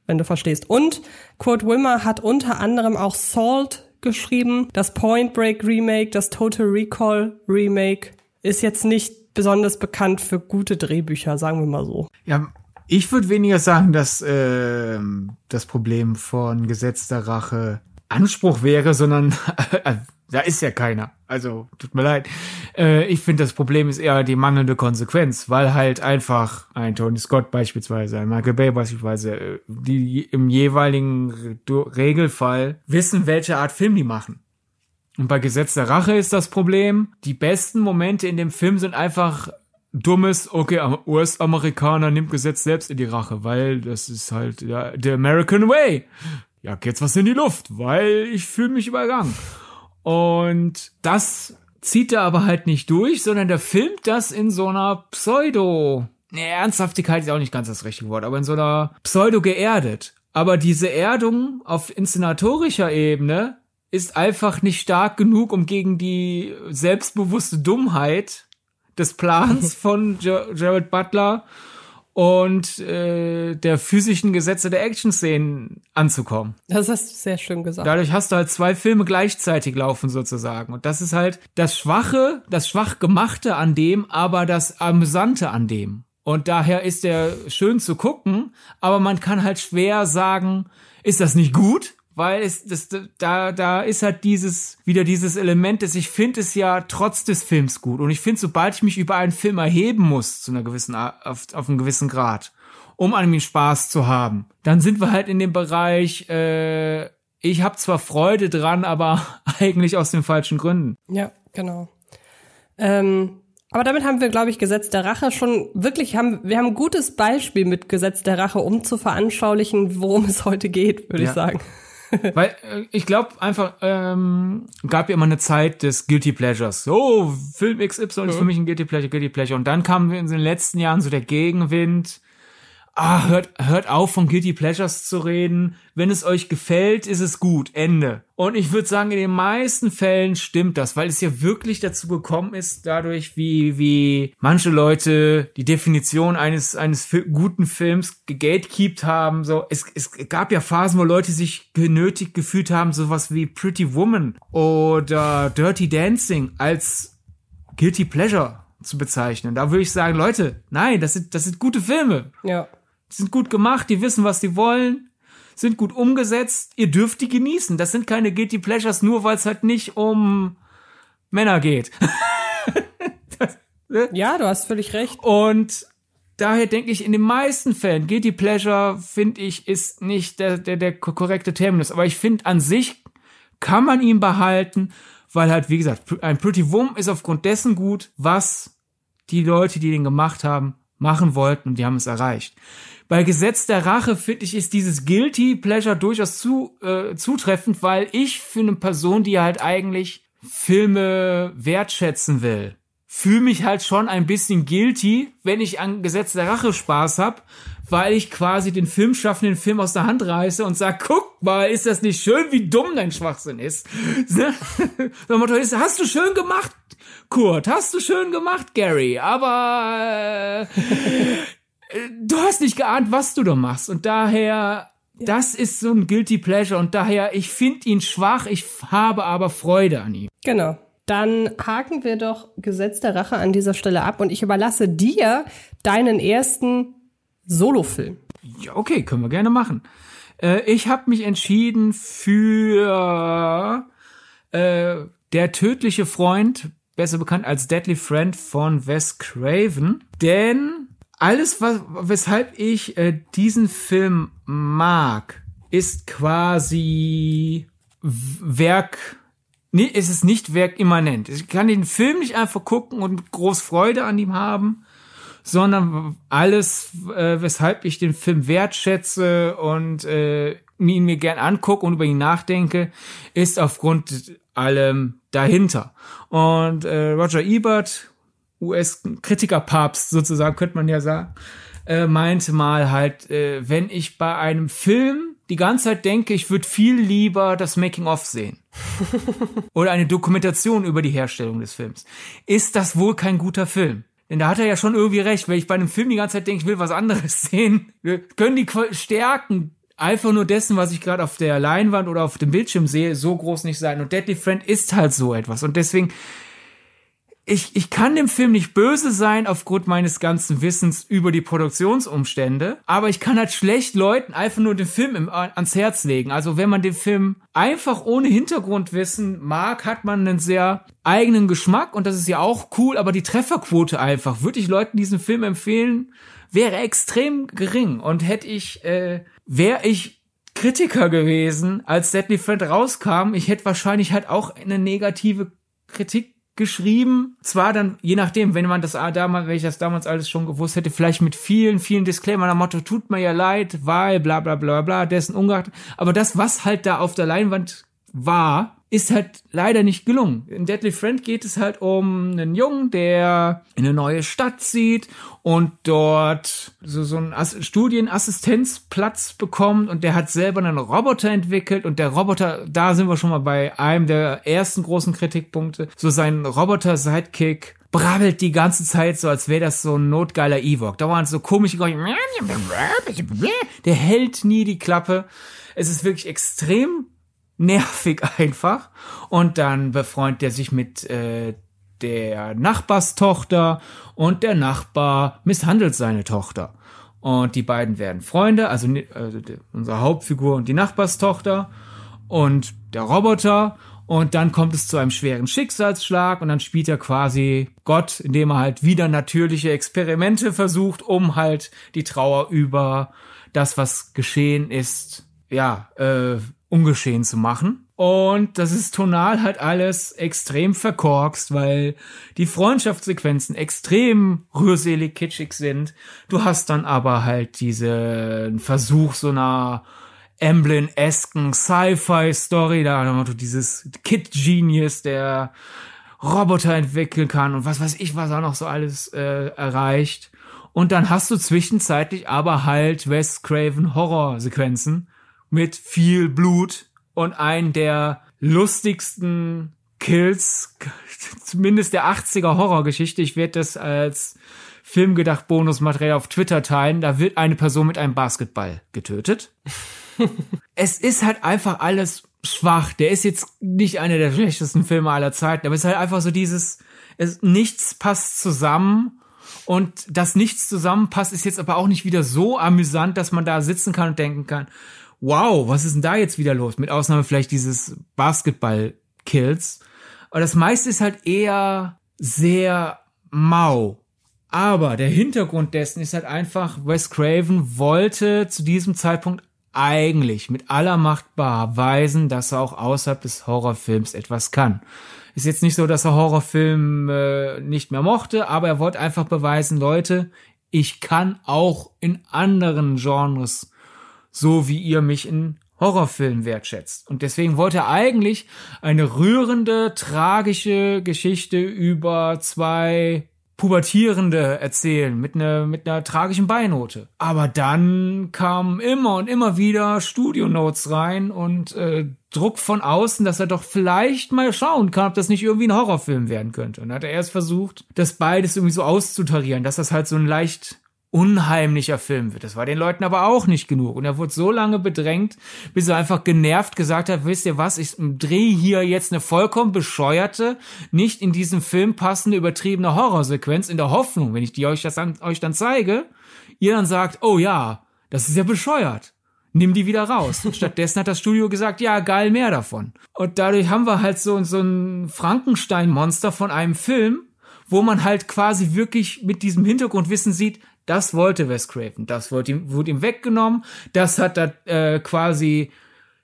wenn du verstehst. Und Kurt Wimmer hat unter anderem auch Salt geschrieben, das Point Break Remake, das Total Recall Remake ist jetzt nicht besonders bekannt für gute Drehbücher, sagen wir mal so. Ja, ich würde weniger sagen, dass äh, das Problem von Gesetz der Rache Anspruch wäre, sondern äh, da ist ja keiner. Also, tut mir leid. Äh, ich finde, das Problem ist eher die mangelnde Konsequenz, weil halt einfach ein Tony Scott beispielsweise, ein Michael Bay beispielsweise, äh, die im jeweiligen Regelfall wissen, welche Art Film die machen. Und bei Gesetz der Rache ist das Problem, die besten Momente in dem Film sind einfach dummes, okay, US-Amerikaner nimmt Gesetz selbst in die Rache, weil das ist halt ja, der American Way. Ja, jetzt was in die Luft, weil ich fühle mich übergangen. Und das zieht er aber halt nicht durch, sondern der filmt das in so einer Pseudo. Nee, Ernsthaftigkeit ist auch nicht ganz das richtige Wort, aber in so einer Pseudo geerdet. Aber diese Erdung auf inszenatorischer Ebene ist einfach nicht stark genug, um gegen die selbstbewusste Dummheit des Plans von Jared Butler und äh, der physischen Gesetze der Action-Szenen anzukommen. Das hast du sehr schön gesagt. Dadurch hast du halt zwei Filme gleichzeitig laufen sozusagen. Und das ist halt das Schwache, das schwach gemachte an dem, aber das Amüsante an dem. Und daher ist er schön zu gucken, aber man kann halt schwer sagen, ist das nicht gut? Weil es, das, da, da ist halt dieses, wieder dieses Element, dass ich finde es ja trotz des Films gut. Und ich finde, sobald ich mich über einen Film erheben muss, zu einer gewissen, auf, auf einem gewissen Grad, um an ihm Spaß zu haben, dann sind wir halt in dem Bereich, äh, ich habe zwar Freude dran, aber eigentlich aus den falschen Gründen. Ja, genau. Ähm, aber damit haben wir, glaube ich, Gesetz der Rache schon wirklich haben, wir haben ein gutes Beispiel mit Gesetz der Rache, um zu veranschaulichen, worum es heute geht, würde ja. ich sagen. Weil äh, ich glaube einfach, ähm, gab ja immer eine Zeit des Guilty Pleasures. So, Film XY ist für mich ein Guilty Pleasure, Guilty Pleasure. Und dann kam in den letzten Jahren so der Gegenwind ah, hört, hört auf, von Guilty Pleasures zu reden. Wenn es euch gefällt, ist es gut. Ende. Und ich würde sagen, in den meisten Fällen stimmt das, weil es ja wirklich dazu gekommen ist, dadurch, wie, wie manche Leute die Definition eines, eines guten Films gegatekeept haben. So, es, es gab ja Phasen, wo Leute sich genötigt gefühlt haben, sowas wie Pretty Woman oder Dirty Dancing als Guilty Pleasure zu bezeichnen. Da würde ich sagen, Leute, nein, das sind, das sind gute Filme. Ja. Die sind gut gemacht, die wissen, was sie wollen, sind gut umgesetzt. Ihr dürft die genießen. Das sind keine Guilty Pleasures, nur weil es halt nicht um Männer geht. das, ne? Ja, du hast völlig recht. Und daher denke ich, in den meisten Fällen, Guilty Pleasure, finde ich, ist nicht der, der, der korrekte Terminus. Aber ich finde, an sich kann man ihn behalten, weil halt, wie gesagt, ein Pretty Woman ist aufgrund dessen gut, was die Leute, die den gemacht haben, machen wollten und die haben es erreicht. Bei Gesetz der Rache, finde ich, ist dieses Guilty Pleasure durchaus zu, äh, zutreffend, weil ich für eine Person, die halt eigentlich Filme wertschätzen will, fühle mich halt schon ein bisschen guilty, wenn ich an Gesetz der Rache Spaß hab, weil ich quasi den Filmschaffenden den Film aus der Hand reiße und sag, guck mal, ist das nicht schön, wie dumm dein Schwachsinn ist? Ne? hast du schön gemacht, Kurt, hast du schön gemacht, Gary, aber äh, du hast nicht geahnt, was du da machst. Und daher, ja. das ist so ein Guilty Pleasure. Und daher, ich finde ihn schwach, ich habe aber Freude an ihm. Genau. Dann haken wir doch Gesetz der Rache an dieser Stelle ab und ich überlasse dir deinen ersten Solofilm. Ja, okay, können wir gerne machen. Äh, ich habe mich entschieden für äh, Der tödliche Freund, besser bekannt als Deadly Friend von Wes Craven. Denn alles, was, weshalb ich äh, diesen Film mag, ist quasi Werk. Nee, es ist nicht werkimmanent. Ich kann den Film nicht einfach gucken und groß Freude an ihm haben, sondern alles, äh, weshalb ich den Film wertschätze und äh, ihn mir gern angucke und über ihn nachdenke, ist aufgrund allem dahinter. Und äh, Roger Ebert, US-Kritikerpapst sozusagen, könnte man ja sagen, äh, meinte mal halt, äh, wenn ich bei einem Film die ganze Zeit denke, ich würde viel lieber das Making-of sehen. Oder eine Dokumentation über die Herstellung des Films. Ist das wohl kein guter Film? Denn da hat er ja schon irgendwie recht, wenn ich bei einem Film die ganze Zeit denke, ich will was anderes sehen. Wir können die Stärken einfach nur dessen, was ich gerade auf der Leinwand oder auf dem Bildschirm sehe, so groß nicht sein. Und Deadly Friend ist halt so etwas. Und deswegen ich, ich kann dem Film nicht böse sein aufgrund meines ganzen Wissens über die Produktionsumstände, aber ich kann halt schlecht Leuten einfach nur den Film im, ans Herz legen. Also wenn man den Film einfach ohne Hintergrundwissen mag, hat man einen sehr eigenen Geschmack und das ist ja auch cool, aber die Trefferquote einfach, würde ich Leuten diesen Film empfehlen, wäre extrem gering und hätte ich, äh, wäre ich Kritiker gewesen, als Deadly Friend rauskam, ich hätte wahrscheinlich halt auch eine negative Kritik geschrieben. Zwar dann, je nachdem, wenn man das damals, wenn ich das damals alles schon gewusst hätte, vielleicht mit vielen, vielen Disclaimer am Motto, tut mir ja leid, weil bla bla bla bla, dessen ungeachtet. Aber das, was halt da auf der Leinwand war, ist halt leider nicht gelungen. In Deadly Friend geht es halt um einen Jungen, der in eine neue Stadt zieht und dort so, so einen Studienassistenzplatz bekommt und der hat selber einen Roboter entwickelt und der Roboter, da sind wir schon mal bei einem der ersten großen Kritikpunkte, so sein Roboter-Sidekick brabbelt die ganze Zeit so, als wäre das so ein notgeiler Ewok. Dauernd so komisch, der hält nie die Klappe. Es ist wirklich extrem nervig einfach. Und dann befreundet er sich mit äh, der Nachbarstochter und der Nachbar misshandelt seine Tochter. Und die beiden werden Freunde, also, also unsere Hauptfigur und die Nachbarstochter und der Roboter. Und dann kommt es zu einem schweren Schicksalsschlag und dann spielt er quasi Gott, indem er halt wieder natürliche Experimente versucht, um halt die Trauer über das, was geschehen ist, ja, äh, ungeschehen zu machen. Und das ist tonal halt alles extrem verkorkst, weil die Freundschaftssequenzen extrem rührselig kitschig sind. Du hast dann aber halt diesen Versuch so einer Emblem-esken Sci-Fi-Story, da du dieses Kid-Genius, der Roboter entwickeln kann und was weiß ich, was er noch so alles äh, erreicht. Und dann hast du zwischenzeitlich aber halt Wes Craven Horror-Sequenzen mit viel Blut und einen der lustigsten Kills, zumindest der 80er Horrorgeschichte. Ich werde das als Filmgedacht Bonusmaterial auf Twitter teilen. Da wird eine Person mit einem Basketball getötet. es ist halt einfach alles schwach. Der ist jetzt nicht einer der schlechtesten Filme aller Zeiten, aber es ist halt einfach so dieses, es, nichts passt zusammen. Und das nichts zusammenpasst, ist jetzt aber auch nicht wieder so amüsant, dass man da sitzen kann und denken kann, wow, was ist denn da jetzt wieder los? Mit Ausnahme vielleicht dieses Basketball-Kills. Aber das meiste ist halt eher sehr mau. Aber der Hintergrund dessen ist halt einfach, Wes Craven wollte zu diesem Zeitpunkt eigentlich mit aller Macht beweisen, dass er auch außerhalb des Horrorfilms etwas kann. Ist jetzt nicht so, dass er Horrorfilm äh, nicht mehr mochte, aber er wollte einfach beweisen, Leute, ich kann auch in anderen Genres, so wie ihr mich in Horrorfilmen wertschätzt. Und deswegen wollte er eigentlich eine rührende, tragische Geschichte über zwei Pubertierende erzählen mit einer mit einer tragischen Beinote. Aber dann kamen immer und immer wieder Studio-Notes rein und äh, Druck von außen, dass er doch vielleicht mal schauen kann, ob das nicht irgendwie ein Horrorfilm werden könnte. Und dann hat er erst versucht, das beides irgendwie so auszutarieren, dass das halt so ein leicht unheimlicher Film wird. Das war den Leuten aber auch nicht genug. Und er wurde so lange bedrängt, bis er einfach genervt gesagt hat, wisst ihr was, ich drehe hier jetzt eine vollkommen bescheuerte, nicht in diesem Film passende, übertriebene Horrorsequenz in der Hoffnung, wenn ich die euch das dann, euch dann zeige, ihr dann sagt, oh ja, das ist ja bescheuert. Nimm die wieder raus. Und stattdessen hat das Studio gesagt, ja, geil, mehr davon. Und dadurch haben wir halt so, so ein Frankenstein-Monster von einem Film, wo man halt quasi wirklich mit diesem Hintergrundwissen sieht, das wollte Wes Craven. Das wurde ihm, wurde ihm weggenommen. Das hat er äh, quasi,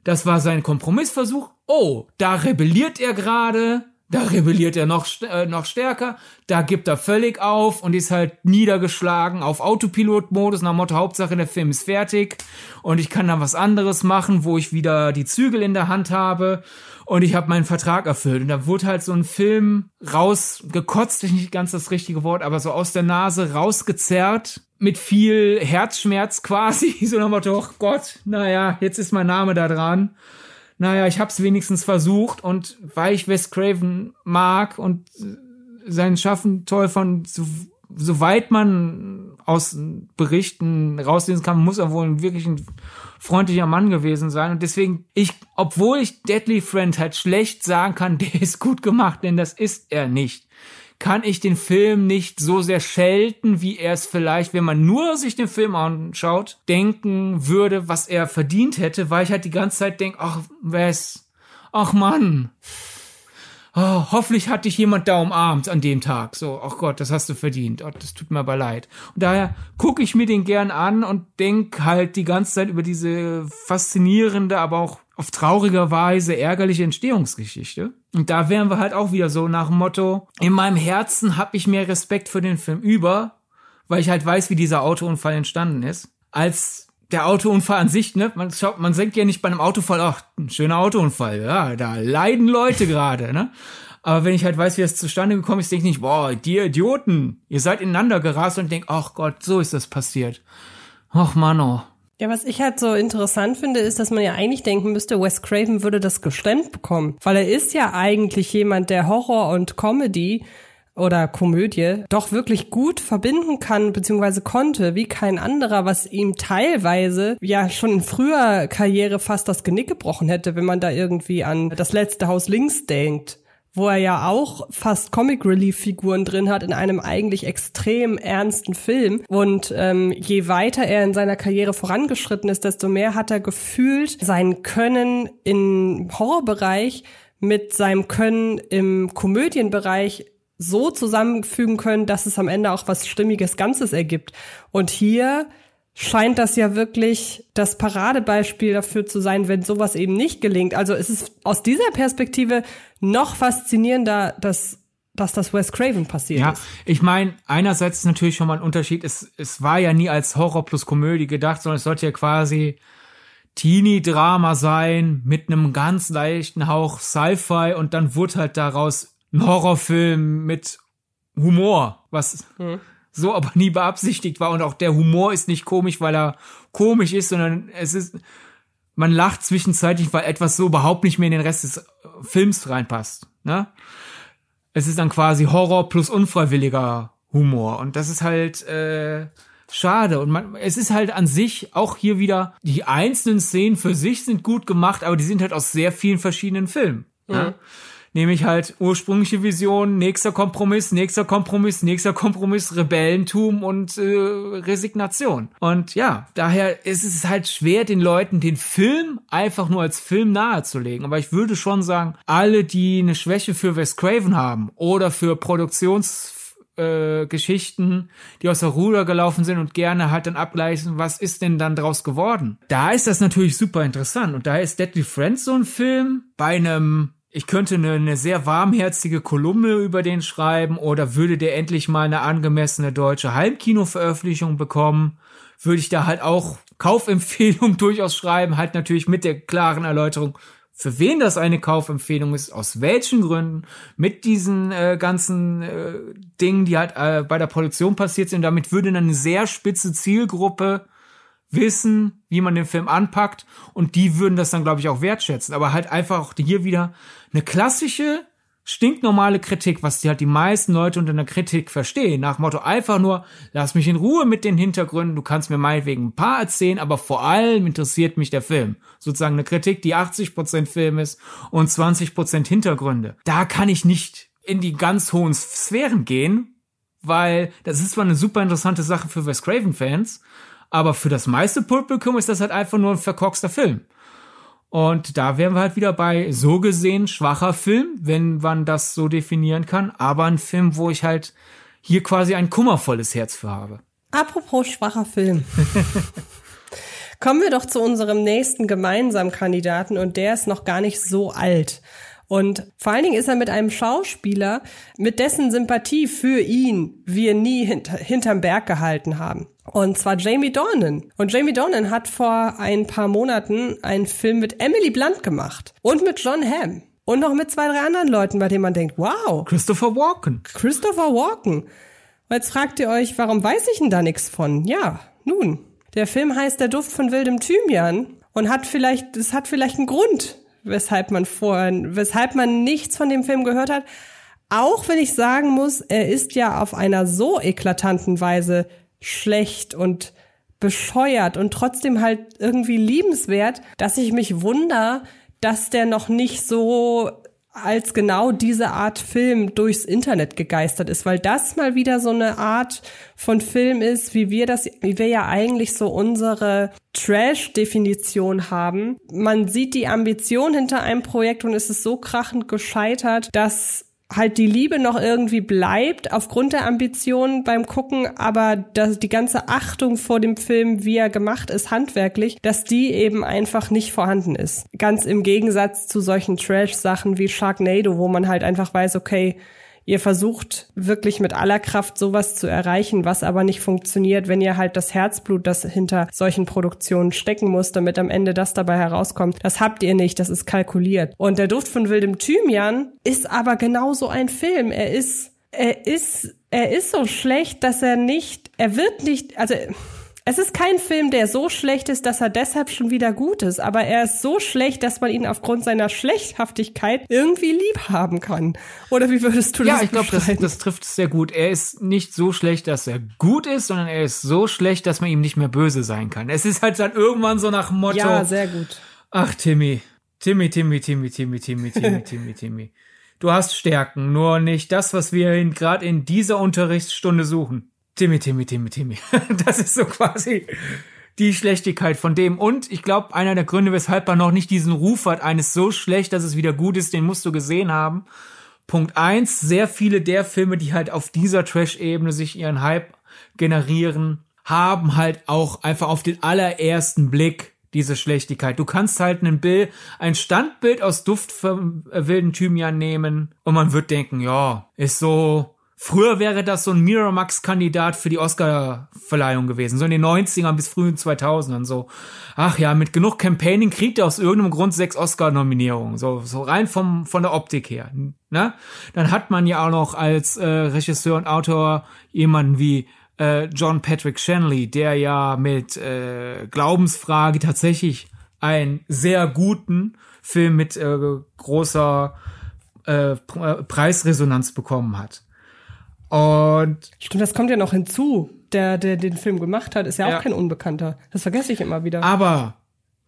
das war sein Kompromissversuch. Oh, da rebelliert er gerade. Da rebelliert er noch, äh, noch stärker. Da gibt er völlig auf und ist halt niedergeschlagen auf Autopilot-Modus nach Motto Hauptsache der Film ist fertig und ich kann dann was anderes machen, wo ich wieder die Zügel in der Hand habe und ich habe meinen Vertrag erfüllt. Und da wurde halt so ein Film rausgekotzt, ist nicht ganz das richtige Wort, aber so aus der Nase rausgezerrt. Mit viel Herzschmerz quasi, so nach Motto, oh Gott, naja, jetzt ist mein Name da dran. Naja, ich hab's wenigstens versucht. Und weil ich Wes Craven mag und sein Schaffen toll von so, soweit man aus Berichten rauslesen kann, muss er wohl wirklich ein freundlicher Mann gewesen sein. Und deswegen ich, obwohl ich Deadly Friend halt schlecht sagen kann, der ist gut gemacht, denn das ist er nicht. Kann ich den Film nicht so sehr schelten, wie er es vielleicht, wenn man nur sich den Film anschaut, denken würde, was er verdient hätte, weil ich halt die ganze Zeit denke, ach, Wes, ach Mann. Oh, hoffentlich hat dich jemand da umarmt an dem Tag. So, ach Gott, das hast du verdient. Oh, das tut mir aber leid. Und daher gucke ich mir den gern an und denk halt die ganze Zeit über diese faszinierende, aber auch auf trauriger Weise ärgerliche Entstehungsgeschichte. Und da wären wir halt auch wieder so nach dem Motto, in meinem Herzen habe ich mehr Respekt für den Film über, weil ich halt weiß, wie dieser Autounfall entstanden ist, als der Autounfall an sich, ne? Man schaut, man denkt ja nicht bei einem Autounfall, ach, ein schöner Autounfall, ja, da leiden Leute gerade, ne? Aber wenn ich halt weiß, wie das zustande gekommen ist, denke ich nicht, boah, die Idioten, ihr seid ineinander gerast und denkt, ach Gott, so ist das passiert. Ach Mann, oh. Ja, was ich halt so interessant finde, ist, dass man ja eigentlich denken müsste, Wes Craven würde das gestemmt bekommen. Weil er ist ja eigentlich jemand, der Horror und Comedy oder Komödie doch wirklich gut verbinden kann beziehungsweise konnte, wie kein anderer, was ihm teilweise ja schon in früher Karriere fast das Genick gebrochen hätte, wenn man da irgendwie an das letzte Haus links denkt wo er ja auch fast Comic Relief Figuren drin hat in einem eigentlich extrem ernsten Film. Und ähm, je weiter er in seiner Karriere vorangeschritten ist, desto mehr hat er gefühlt sein Können im Horrorbereich mit seinem Können im Komödienbereich so zusammenfügen können, dass es am Ende auch was stimmiges Ganzes ergibt. Und hier scheint das ja wirklich das Paradebeispiel dafür zu sein, wenn sowas eben nicht gelingt. Also es ist aus dieser Perspektive noch faszinierender, dass dass das Wes Craven passiert ja, ist. ich meine, einerseits ist natürlich schon mal ein Unterschied. Es, es war ja nie als Horror plus Komödie gedacht, sondern es sollte ja quasi Teenie-Drama sein mit einem ganz leichten Hauch Sci-Fi und dann wurde halt daraus ein Horrorfilm mit Humor, was hm so aber nie beabsichtigt war und auch der Humor ist nicht komisch, weil er komisch ist, sondern es ist man lacht zwischenzeitlich, weil etwas so überhaupt nicht mehr in den Rest des Films reinpasst, ne? Es ist dann quasi Horror plus unfreiwilliger Humor und das ist halt äh, schade und man es ist halt an sich auch hier wieder die einzelnen Szenen für sich sind gut gemacht, aber die sind halt aus sehr vielen verschiedenen Filmen, mhm. ne? Nämlich halt ursprüngliche Vision, nächster Kompromiss, nächster Kompromiss, nächster Kompromiss, Rebellentum und äh, Resignation. Und ja, daher ist es halt schwer, den Leuten den Film einfach nur als Film nahezulegen. Aber ich würde schon sagen, alle, die eine Schwäche für Wes Craven haben oder für Produktions äh, Geschichten, die aus der Ruder gelaufen sind und gerne halt dann abgleichen, was ist denn dann draus geworden? Da ist das natürlich super interessant und da ist Deadly Friends so ein Film bei einem ich könnte eine, eine sehr warmherzige Kolumne über den schreiben oder würde der endlich mal eine angemessene deutsche Heimkino-Veröffentlichung bekommen, würde ich da halt auch Kaufempfehlung durchaus schreiben, halt natürlich mit der klaren Erläuterung, für wen das eine Kaufempfehlung ist, aus welchen Gründen, mit diesen äh, ganzen äh, Dingen, die halt äh, bei der Produktion passiert sind. Damit würde dann eine sehr spitze Zielgruppe wissen, wie man den Film anpackt und die würden das dann, glaube ich, auch wertschätzen. Aber halt einfach auch hier wieder eine klassische, stinknormale Kritik, was die halt die meisten Leute unter einer Kritik verstehen. Nach Motto einfach nur, lass mich in Ruhe mit den Hintergründen, du kannst mir meinetwegen ein paar erzählen, aber vor allem interessiert mich der Film. Sozusagen eine Kritik, die 80% Film ist und 20% Hintergründe. Da kann ich nicht in die ganz hohen Sphären gehen, weil das ist zwar eine super interessante Sache für Wes Craven-Fans, aber für das meiste Publikum ist das halt einfach nur ein verkorkster Film. Und da wären wir halt wieder bei so gesehen schwacher Film, wenn man das so definieren kann, aber ein Film, wo ich halt hier quasi ein kummervolles Herz für habe. Apropos schwacher Film. Kommen wir doch zu unserem nächsten gemeinsamen Kandidaten und der ist noch gar nicht so alt. Und vor allen Dingen ist er mit einem Schauspieler, mit dessen Sympathie für ihn wir nie hinter, hinterm Berg gehalten haben. Und zwar Jamie Dornan. Und Jamie Dornan hat vor ein paar Monaten einen Film mit Emily Blunt gemacht. Und mit John Hamm. Und noch mit zwei, drei anderen Leuten, bei denen man denkt, wow. Christopher Walken. Christopher Walken. Und jetzt fragt ihr euch, warum weiß ich denn da nichts von? Ja, nun. Der Film heißt Der Duft von wildem Thymian und hat vielleicht, es hat vielleicht einen Grund, weshalb man vorhin, weshalb man nichts von dem Film gehört hat. Auch wenn ich sagen muss, er ist ja auf einer so eklatanten Weise schlecht und bescheuert und trotzdem halt irgendwie liebenswert, dass ich mich wunder, dass der noch nicht so als genau diese Art Film durchs Internet gegeistert ist, weil das mal wieder so eine Art von Film ist, wie wir das, wie wir ja eigentlich so unsere Trash-Definition haben. Man sieht die Ambition hinter einem Projekt und es ist so krachend gescheitert, dass halt die Liebe noch irgendwie bleibt aufgrund der Ambitionen beim Gucken, aber dass die ganze Achtung vor dem Film, wie er gemacht ist, handwerklich, dass die eben einfach nicht vorhanden ist. Ganz im Gegensatz zu solchen Trash-Sachen wie Sharknado, wo man halt einfach weiß, okay, ihr versucht wirklich mit aller Kraft sowas zu erreichen, was aber nicht funktioniert, wenn ihr halt das Herzblut, das hinter solchen Produktionen stecken muss, damit am Ende das dabei herauskommt. Das habt ihr nicht, das ist kalkuliert. Und der Duft von wildem Thymian ist aber genauso ein Film. Er ist, er ist, er ist so schlecht, dass er nicht, er wird nicht, also Es ist kein Film, der so schlecht ist, dass er deshalb schon wieder gut ist, aber er ist so schlecht, dass man ihn aufgrund seiner Schlechthaftigkeit irgendwie lieb haben kann. Oder wie würdest du ja, das Ja, ich glaube, das, das trifft es sehr gut. Er ist nicht so schlecht, dass er gut ist, sondern er ist so schlecht, dass man ihm nicht mehr böse sein kann. Es ist halt dann irgendwann so nach Motto. Ja, sehr gut. Ach, Timmy. Timmy, Timmy, Timmy, Timmy, Timmy, Timmy, Timmy, Timmy. Du hast Stärken, nur nicht das, was wir gerade in dieser Unterrichtsstunde suchen. Timmy, Timmy, Timmy, Timmy. Das ist so quasi die Schlechtigkeit von dem. Und ich glaube, einer der Gründe, weshalb er noch nicht diesen Ruf hat, eines so schlecht, dass es wieder gut ist, den musst du gesehen haben. Punkt eins, sehr viele der Filme, die halt auf dieser Trash-Ebene sich ihren Hype generieren, haben halt auch einfach auf den allerersten Blick diese Schlechtigkeit. Du kannst halt ein Bild, ein Standbild aus Duft wilden Thymian nehmen und man wird denken, ja, ist so Früher wäre das so ein Miramax-Kandidat für die Oscar-Verleihung gewesen, so in den 90ern bis frühen 2000ern so. Ach ja, mit genug Campaigning kriegt er aus irgendeinem Grund sechs Oscar-Nominierungen, so, so rein vom, von der Optik her, ne? Dann hat man ja auch noch als äh, Regisseur und Autor jemanden wie äh, John Patrick Shanley, der ja mit äh, Glaubensfrage tatsächlich einen sehr guten Film mit äh, großer äh, äh Preisresonanz bekommen hat. Und Stimmt, das kommt ja noch hinzu. Der, der den Film gemacht hat, ist ja, ja. auch kein Unbekannter. Das vergesse ich immer wieder. Aber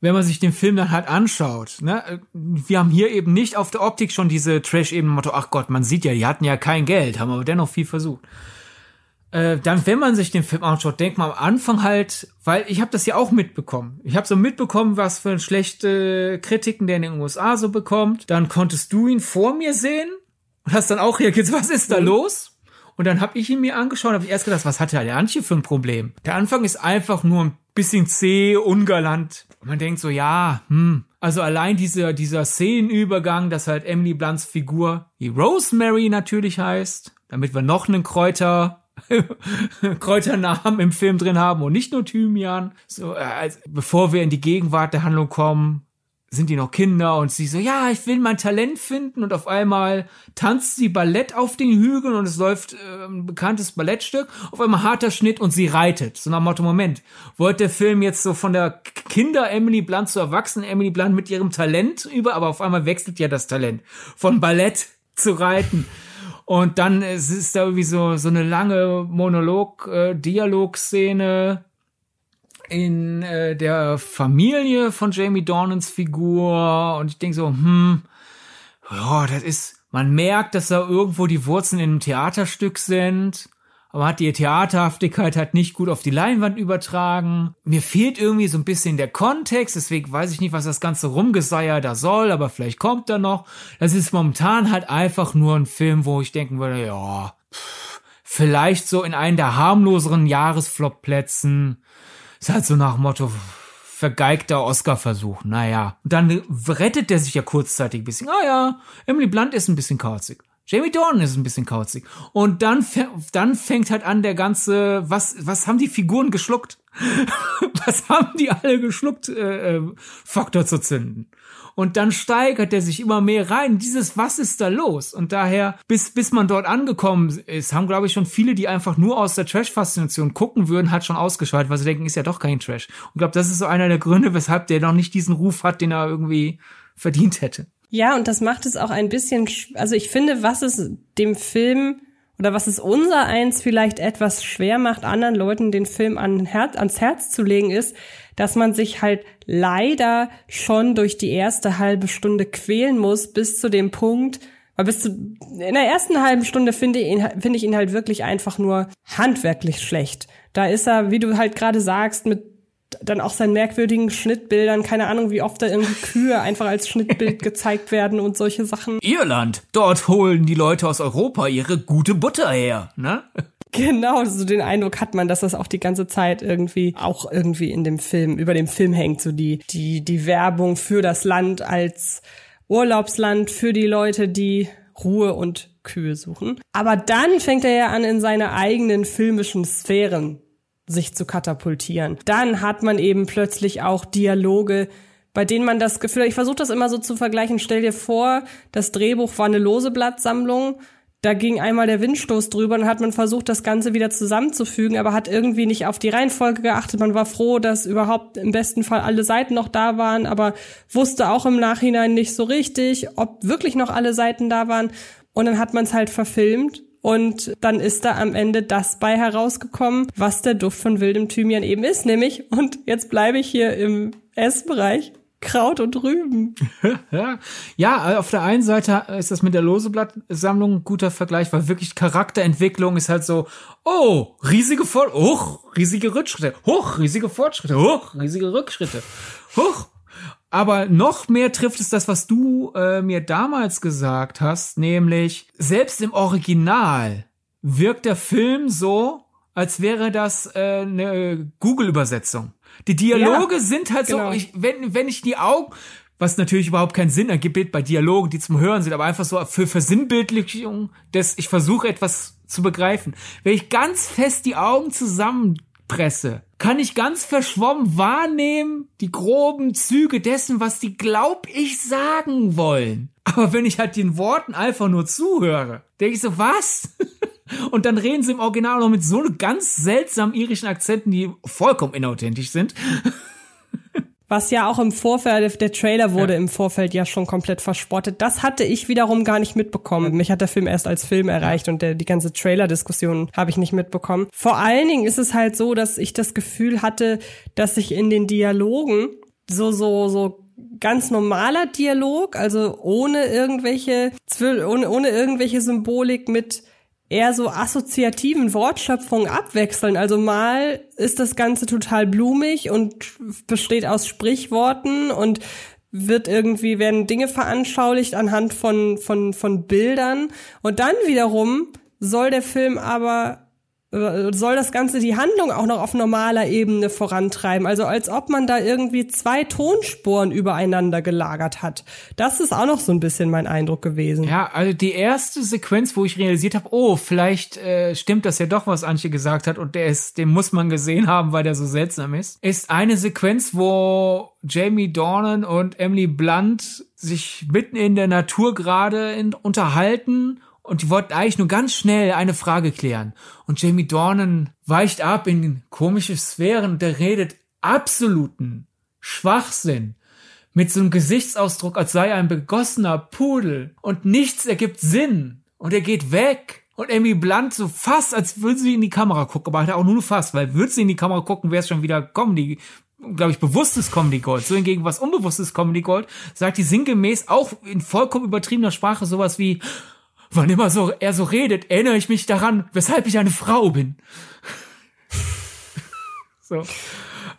wenn man sich den Film dann halt anschaut, ne, wir haben hier eben nicht auf der Optik schon diese Trash-Ebene Motto, ach Gott, man sieht ja, die hatten ja kein Geld, haben aber dennoch viel versucht. Äh, dann, wenn man sich den Film anschaut, denkt man am Anfang halt, weil ich habe das ja auch mitbekommen. Ich habe so mitbekommen, was für schlechte Kritiken der in den USA so bekommt. Dann konntest du ihn vor mir sehen und hast dann auch hier, was ist da mhm. los? Und dann habe ich ihn mir angeschaut habe erst gedacht, was hat der Antje für ein Problem? Der Anfang ist einfach nur ein bisschen zäh, ungalant. Und man denkt so, ja, hm. Also allein dieser, dieser Szenenübergang, dass halt Emily Blunts Figur, die Rosemary natürlich heißt, damit wir noch einen Kräuter Kräuternamen im Film drin haben und nicht nur Thymian. So, äh, bevor wir in die Gegenwart der Handlung kommen, sind die noch Kinder? Und sie so, ja, ich will mein Talent finden. Und auf einmal tanzt sie Ballett auf den Hügeln und es läuft äh, ein bekanntes Ballettstück, auf einmal harter Schnitt und sie reitet. So nach Motto, Moment, wollte der Film jetzt so von der Kinder Emily Blunt zur Erwachsenen Emily Blunt mit ihrem Talent über, aber auf einmal wechselt ja das Talent. Von Ballett zu reiten. Und dann es ist da irgendwie so, so eine lange Monolog-Dialog-Szene, äh, in äh, der Familie von Jamie Dornans Figur und ich denke so, hm, ja, das ist, man merkt, dass da irgendwo die Wurzeln in einem Theaterstück sind, aber hat die Theaterhaftigkeit halt nicht gut auf die Leinwand übertragen. Mir fehlt irgendwie so ein bisschen der Kontext, deswegen weiß ich nicht, was das ganze Rumgeseier da soll, aber vielleicht kommt er noch. Das ist momentan halt einfach nur ein Film, wo ich denken würde, ja, pff, vielleicht so in einen der harmloseren Jahresflop-Plätzen ist halt so nach Motto, vergeigter Oscar-Versuch. Naja. Und dann rettet der sich ja kurzzeitig ein bisschen. Ah ja, Emily Blunt ist ein bisschen kauzig. Jamie Dornan ist ein bisschen kauzig. Und dann, dann fängt halt an der ganze, was, was haben die Figuren geschluckt? was haben die alle geschluckt, äh, äh, Faktor zu zünden? Und dann steigert er sich immer mehr rein. Dieses, was ist da los? Und daher, bis, bis man dort angekommen ist, haben, glaube ich, schon viele, die einfach nur aus der Trash-Faszination gucken würden, hat schon ausgeschaltet, weil sie denken, ist ja doch kein Trash. Und ich glaube, das ist so einer der Gründe, weshalb der noch nicht diesen Ruf hat, den er irgendwie verdient hätte. Ja, und das macht es auch ein bisschen, also ich finde, was es dem Film oder was es unser eins vielleicht etwas schwer macht, anderen Leuten den Film an Herz, ans Herz zu legen, ist, dass man sich halt leider schon durch die erste halbe Stunde quälen muss, bis zu dem Punkt, weil bis zu, in der ersten halben Stunde finde ich ihn, finde ich ihn halt wirklich einfach nur handwerklich schlecht. Da ist er, wie du halt gerade sagst, mit dann auch seinen merkwürdigen Schnittbildern, keine Ahnung, wie oft da irgendwie Kühe einfach als Schnittbild gezeigt werden und solche Sachen. Irland, dort holen die Leute aus Europa ihre gute Butter her, ne? Genau, so den Eindruck hat man, dass das auch die ganze Zeit irgendwie auch irgendwie in dem Film, über dem Film hängt, so die, die, die Werbung für das Land als Urlaubsland für die Leute, die Ruhe und Kühe suchen. Aber dann fängt er ja an, in seine eigenen filmischen Sphären sich zu katapultieren. Dann hat man eben plötzlich auch Dialoge, bei denen man das Gefühl, ich versuche das immer so zu vergleichen, stell dir vor, das Drehbuch war eine lose Blattsammlung da ging einmal der Windstoß drüber und hat man versucht, das Ganze wieder zusammenzufügen, aber hat irgendwie nicht auf die Reihenfolge geachtet. Man war froh, dass überhaupt im besten Fall alle Seiten noch da waren, aber wusste auch im Nachhinein nicht so richtig, ob wirklich noch alle Seiten da waren. Und dann hat man es halt verfilmt und dann ist da am Ende das bei herausgekommen, was der Duft von wildem Thymian eben ist, nämlich, und jetzt bleibe ich hier im Essbereich, Kraut und Rüben. ja, äh, auf der einen Seite ist das mit der Loseblattsammlung ein guter Vergleich, weil wirklich Charakterentwicklung ist halt so, oh, riesige Vor hoch, riesige Rückschritte, hoch, riesige Fortschritte, hoch, riesige Rückschritte, hoch. Aber noch mehr trifft es das, was du äh, mir damals gesagt hast, nämlich selbst im Original wirkt der Film so, als wäre das äh, eine Google-Übersetzung. Die Dialoge ja, sind halt genau. so, ich, wenn, wenn ich die Augen, was natürlich überhaupt keinen Sinn ergibt bei Dialogen, die zum Hören sind, aber einfach so für Versinnbildlichung, dass ich versuche etwas zu begreifen. Wenn ich ganz fest die Augen zusammenpresse, kann ich ganz verschwommen wahrnehmen, die groben Züge dessen, was die glaub ich sagen wollen. Aber wenn ich halt den Worten einfach nur zuhöre, denke ich so, was? Und dann reden sie im Original noch mit so ganz seltsamen irischen Akzenten, die vollkommen inauthentisch sind. Was ja auch im Vorfeld, der Trailer wurde ja. im Vorfeld ja schon komplett verspottet. Das hatte ich wiederum gar nicht mitbekommen. Mich hat der Film erst als Film erreicht und der, die ganze Trailer-Diskussion habe ich nicht mitbekommen. Vor allen Dingen ist es halt so, dass ich das Gefühl hatte, dass sich in den Dialogen so, so, so ganz normaler Dialog, also ohne irgendwelche, ohne, ohne irgendwelche Symbolik mit eher so assoziativen Wortschöpfungen abwechseln. Also mal ist das Ganze total blumig und besteht aus Sprichworten und wird irgendwie, werden Dinge veranschaulicht anhand von, von, von Bildern. Und dann wiederum soll der Film aber soll das Ganze die Handlung auch noch auf normaler Ebene vorantreiben. Also als ob man da irgendwie zwei Tonspuren übereinander gelagert hat. Das ist auch noch so ein bisschen mein Eindruck gewesen. Ja, also die erste Sequenz, wo ich realisiert habe, oh, vielleicht äh, stimmt das ja doch, was Antje gesagt hat und der ist, den muss man gesehen haben, weil der so seltsam ist, ist eine Sequenz, wo Jamie Dornan und Emily Blunt sich mitten in der Natur gerade unterhalten und die wollten eigentlich nur ganz schnell eine Frage klären. Und Jamie Dornan weicht ab in komische Sphären und der redet absoluten Schwachsinn mit so einem Gesichtsausdruck, als sei er ein begossener Pudel und nichts ergibt Sinn und er geht weg. Und Amy Blunt so fast, als würde sie in die Kamera gucken, aber halt auch nur fast, weil würde sie in die Kamera gucken, wäre es schon wieder Comedy, glaube ich, bewusstes Comedy Gold. So hingegen was unbewusstes Comedy Gold sagt die sinngemäß auch in vollkommen übertriebener Sprache sowas wie, wann immer so er so redet, erinnere ich mich daran, weshalb ich eine Frau bin. so.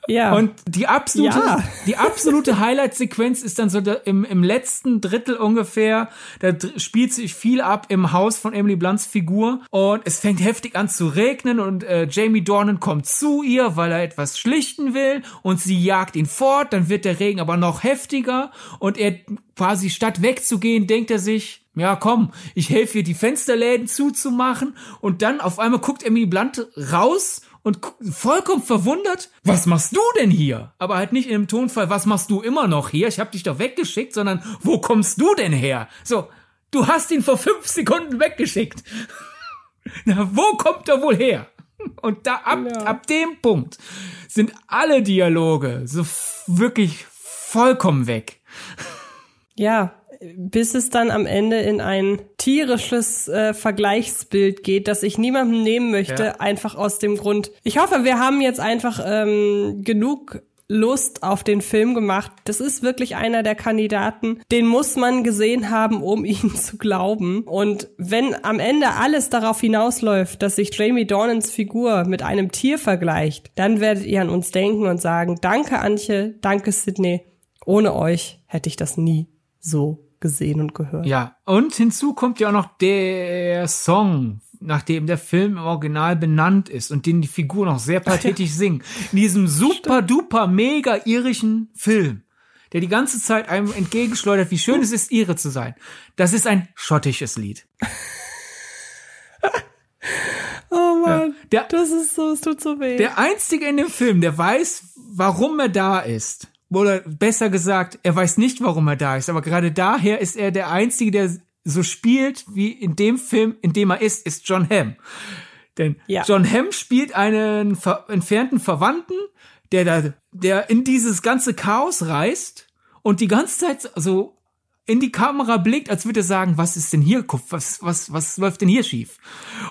Ja. Und die absolute, ja. die absolute Highlight-Sequenz ist dann so im, im letzten Drittel ungefähr. Da spielt sich viel ab im Haus von Emily Blunts Figur und es fängt heftig an zu regnen und äh, Jamie Dornan kommt zu ihr, weil er etwas schlichten will und sie jagt ihn fort. Dann wird der Regen aber noch heftiger und er quasi statt wegzugehen, denkt er sich, ja komm, ich helfe ihr die Fensterläden zuzumachen und dann auf einmal guckt Emily Blunt raus und vollkommen verwundert, was machst du denn hier? Aber halt nicht in dem Tonfall, was machst du immer noch hier? Ich hab dich doch weggeschickt, sondern wo kommst du denn her? So, du hast ihn vor fünf Sekunden weggeschickt. Na, wo kommt er wohl her? Und da ab, ja. ab dem Punkt sind alle Dialoge so wirklich vollkommen weg. Ja, bis es dann am Ende in ein tierisches äh, Vergleichsbild geht, das ich niemandem nehmen möchte, ja. einfach aus dem Grund. Ich hoffe, wir haben jetzt einfach ähm, genug Lust auf den Film gemacht. Das ist wirklich einer der Kandidaten, den muss man gesehen haben, um ihn zu glauben. Und wenn am Ende alles darauf hinausläuft, dass sich Jamie Dornans Figur mit einem Tier vergleicht, dann werdet ihr an uns denken und sagen, danke Antje, danke Sydney. Ohne euch hätte ich das nie so gesehen und gehört. Ja, und hinzu kommt ja auch noch der Song, nachdem der Film im Original benannt ist und den die Figur noch sehr pathetisch singen. In diesem super duper mega irischen Film, der die ganze Zeit einem entgegenschleudert, wie schön es ist, ihre zu sein. Das ist ein schottisches Lied. Oh Mann, ja, der, das ist so, es tut so weh. Der Einzige in dem Film, der weiß, warum er da ist, oder besser gesagt, er weiß nicht, warum er da ist, aber gerade daher ist er der Einzige, der so spielt wie in dem Film, in dem er ist, ist John Hamm. Denn Ja. John Hamm spielt einen ver entfernten Verwandten, der da, der in dieses ganze Chaos reist und die ganze Zeit so in die Kamera blickt, als würde er sagen, was ist denn hier, was, was, was läuft denn hier schief?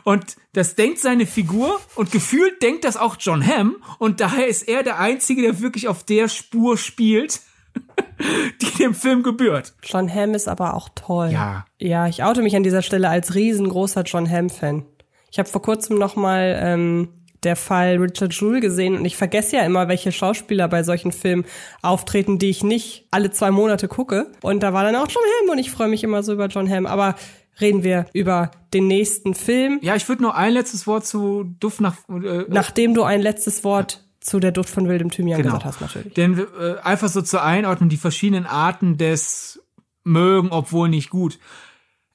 Und das denkt seine Figur und gefühlt denkt das auch John Hamm und daher ist er der Einzige, der wirklich auf der Spur spielt, die dem Film gebührt. John Hamm ist aber auch toll. Ja. Ja, ich oute mich an dieser Stelle als riesengroßer John Hamm-Fan. Ich habe vor kurzem noch mal ähm, der Fall Richard Jewell gesehen und ich vergesse ja immer, welche Schauspieler bei solchen Filmen auftreten, die ich nicht alle zwei Monate gucke. Und da war dann auch John Hamm und ich freue mich immer so über John Hamm. Aber reden wir über den nächsten Film, Ja, ich würde nur ein letztes Wort zu Duft nach, äh, nachdem du ein letztes Wort zu der Duft von wildem Thymian Genau. gesagt hast, natürlich. Denn äh, einfach so zur Einordnung, die verschiedenen Arten des mögen, obwohl nicht gut.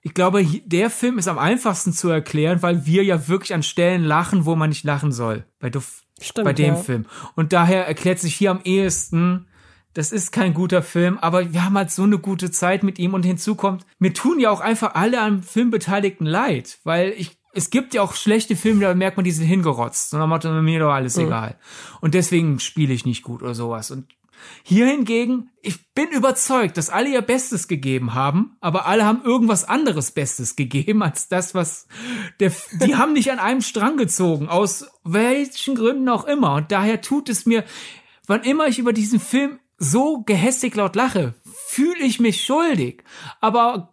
Ich glaube, der Film ist am einfachsten zu erklären, weil wir ja wirklich an Stellen lachen, wo man nicht lachen soll. Bei, Stimmt, bei dem ja. Film. Und daher erklärt sich hier am ehesten, das ist kein guter Film, aber wir haben halt so eine gute Zeit mit ihm und hinzu kommt, mir tun ja auch einfach alle am Film Beteiligten leid, weil ich, es gibt ja auch schlechte Filme, da merkt man, die sind hingerotzt. Und dann macht mir doch alles egal. Und deswegen spiele ich nicht gut oder sowas. Und hier hingegen, ich bin überzeugt, dass alle ihr Bestes gegeben haben, aber alle haben irgendwas anderes Bestes gegeben als das, was der, die haben nicht an einem Strang gezogen, aus welchen Gründen auch immer. Und daher tut es mir, wann immer ich über diesen Film so gehässig laut lache, fühle ich mich schuldig. Aber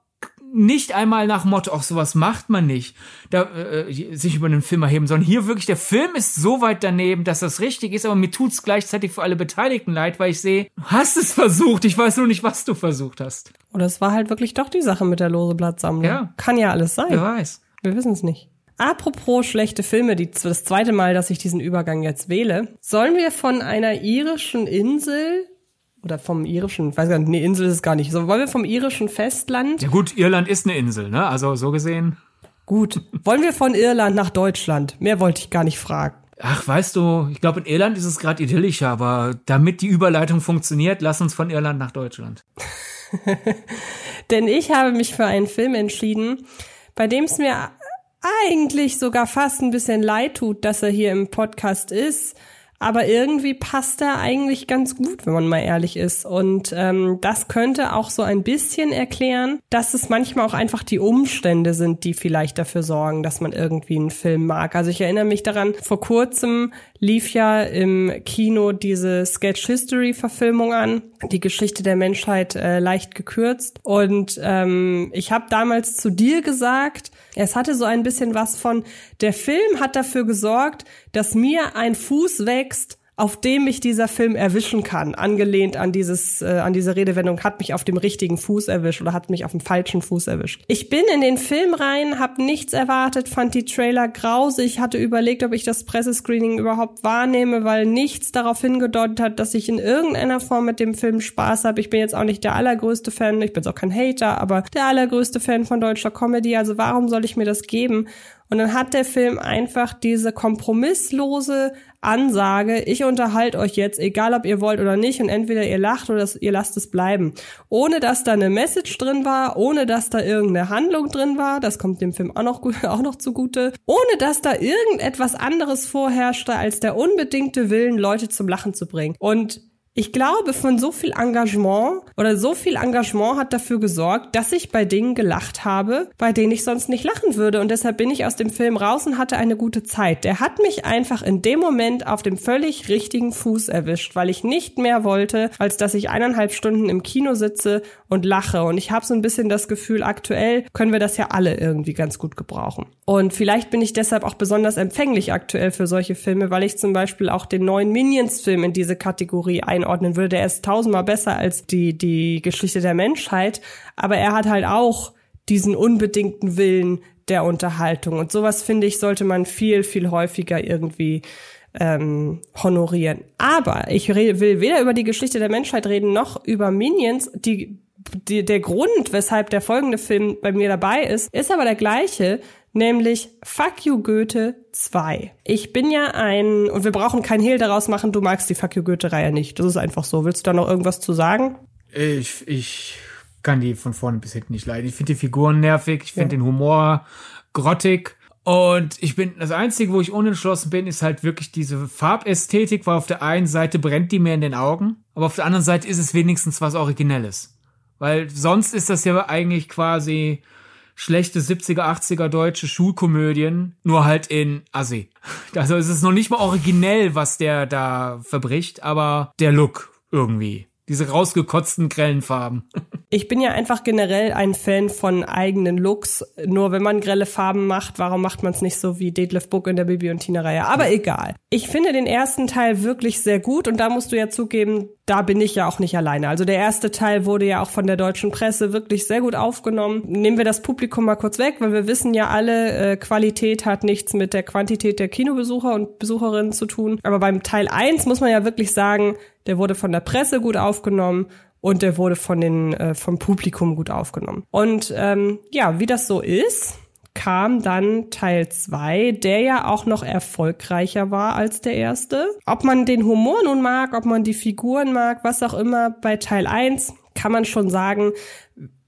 nicht einmal nach Motto, ach, sowas macht man nicht, da, äh, sich über einen Film erheben, sondern hier wirklich, der Film ist so weit daneben, dass das richtig ist, aber mir tut's gleichzeitig für alle Beteiligten leid, weil ich sehe, du hast es versucht, ich weiß nur nicht, was du versucht hast. Oder es war halt wirklich doch die Sache mit der lose Blattsammlung. Ja. Kann ja alles sein. Wer weiß. Wir wissen es nicht. Apropos schlechte Filme, die, das zweite Mal, dass ich diesen Übergang jetzt wähle, sollen wir von einer irischen Insel oder vom irischen, weiß gar nicht, nee, Insel ist es gar nicht, so wollen wir vom irischen Festland, Ja gut, Irland ist eine Insel, ne? Also so gesehen. gut, wollen wir von Irland nach Deutschland? Mehr wollte ich gar nicht fragen. Ach, weißt du, ich glaube, in Irland ist es gerade idyllischer, aber damit die Überleitung funktioniert, lass uns von Irland nach Deutschland. Denn ich habe mich für einen Film entschieden, bei dem es mir eigentlich sogar fast ein bisschen leid tut, dass er hier im Podcast ist. Aber irgendwie passt er eigentlich ganz gut, wenn man mal ehrlich ist. Und ähm, das könnte auch so ein bisschen erklären, dass es manchmal auch einfach die Umstände sind, die vielleicht dafür sorgen, dass man irgendwie einen Film mag. Also ich erinnere mich daran, vor kurzem lief ja im Kino diese Sketch History Verfilmung an, die Geschichte der Menschheit äh, leicht gekürzt. Und ähm, ich habe damals zu dir gesagt, es hatte so ein bisschen was von, der Film hat dafür gesorgt, dass mir ein Fuß wächst, auf dem mich dieser Film erwischen kann, angelehnt an dieses, äh, an diese Redewendung, hat mich auf dem richtigen Fuß erwischt oder hat mich auf dem falschen Fuß erwischt. Ich bin in den Film rein, habe nichts erwartet, fand die Trailer grausig, hatte überlegt, ob ich das Pressescreening überhaupt wahrnehme, weil nichts darauf hingedeutet hat, dass ich in irgendeiner Form mit dem Film Spaß habe. Ich bin jetzt auch nicht der allergrößte Fan, ich bin auch kein Hater, aber der allergrößte Fan von deutscher Comedy, also warum soll ich mir das geben? Und dann hat der Film einfach diese kompromisslose Ansage, ich unterhalte euch jetzt, egal ob ihr wollt oder nicht, und entweder ihr lacht oder ihr lasst es bleiben. Ohne dass da eine Message drin war, ohne dass da irgendeine Handlung drin war, das kommt dem Film auch noch, auch noch zugute, ohne dass da irgendetwas anderes vorherrschte als der unbedingte Willen, Leute zum Lachen zu bringen. Und ich glaube, von so viel Engagement oder so viel Engagement hat dafür gesorgt, dass ich bei Dingen gelacht habe, bei denen ich sonst nicht lachen würde. Und deshalb bin ich aus dem Film raus und hatte eine gute Zeit. Der hat mich einfach in dem Moment auf dem völlig richtigen Fuß erwischt, weil ich nicht mehr wollte, als dass ich eineinhalb Stunden im Kino sitze und lache. Und ich habe so ein bisschen das Gefühl, aktuell können wir das ja alle irgendwie ganz gut gebrauchen. Und vielleicht bin ich deshalb auch besonders empfänglich aktuell für solche Filme, weil ich zum Beispiel auch den neuen Minions-Film in diese Kategorie einordnen würde. Der ist tausendmal besser als die, die Geschichte der Menschheit, aber er hat halt auch diesen unbedingten Willen der Unterhaltung. Und sowas, finde ich, sollte man viel, viel häufiger irgendwie ähm, honorieren. Aber ich will weder über die Geschichte der Menschheit reden, noch über Minions, die die, der Grund, weshalb der folgende Film bei mir dabei ist, ist aber der gleiche, nämlich Fuck You Goethe 2. Ich bin ja ein, und wir brauchen kein Hehl daraus machen, du magst die Fuck You Goethe-Reihe nicht. Das ist einfach so. Willst du da noch irgendwas zu sagen? Ich, ich kann die von vorne bis hinten nicht leiden. Ich finde die Figuren nervig, ich finde ja. den Humor grottig. Und ich bin, das Einzige, wo ich unentschlossen bin, ist halt wirklich diese Farbästhetik, weil auf der einen Seite brennt die mir in den Augen, aber auf der anderen Seite ist es wenigstens was Originelles. Weil sonst ist das ja eigentlich quasi schlechte 70er, 80er deutsche Schulkomödien, nur halt in Assi. Also es ist noch nicht mal originell, was der da verbricht, aber der Look irgendwie. Diese rausgekotzten grellen Farben. Ich bin ja einfach generell ein Fan von eigenen Looks. Nur wenn man grelle Farben macht, warum macht man es nicht so wie Detlef Book in der Bibi und Tina Reihe? Aber egal. Ich finde den ersten Teil wirklich sehr gut und da musst du ja zugeben, da bin ich ja auch nicht alleine. Also der erste Teil wurde ja auch von der deutschen Presse wirklich sehr gut aufgenommen. Nehmen wir das Publikum mal kurz weg, weil wir wissen ja alle, äh, Qualität hat nichts mit der Quantität der Kinobesucher und Besucherinnen zu tun. Aber beim Teil 1 muss man ja wirklich sagen, der wurde von der Presse gut aufgenommen und der wurde von den äh, vom Publikum gut aufgenommen. Und ähm, ja, wie das so ist, kam dann Teil 2, der ja auch noch erfolgreicher war als der erste. Ob man den Humor nun mag, ob man die Figuren mag, was auch immer, bei Teil 1 kann man schon sagen,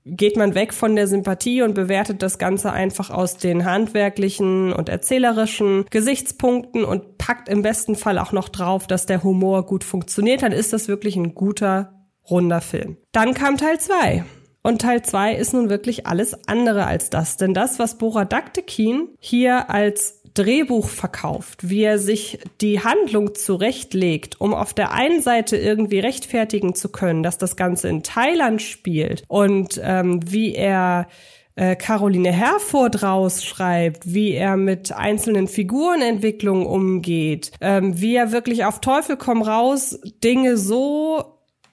geht man weg von der Sympathie und bewertet das Ganze einfach aus den handwerklichen und erzählerischen Gesichtspunkten und packt im besten Fall auch noch drauf, dass der Humor gut funktioniert, dann ist das wirklich ein guter, runder Film. Dann kam Teil 2. Und Teil 2 ist nun wirklich alles andere als das. Denn das, was Bora Daktekin hier als Drehbuch verkauft, wie er sich die Handlung zurechtlegt, um auf der einen Seite irgendwie rechtfertigen zu können, dass das Ganze in Thailand spielt und ähm, wie er äh, Caroline Herford rausschreibt, wie er mit einzelnen Figurenentwicklungen umgeht, ähm, wie er wirklich auf Teufel komm raus Dinge so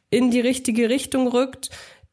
in die richtige Richtung rückt,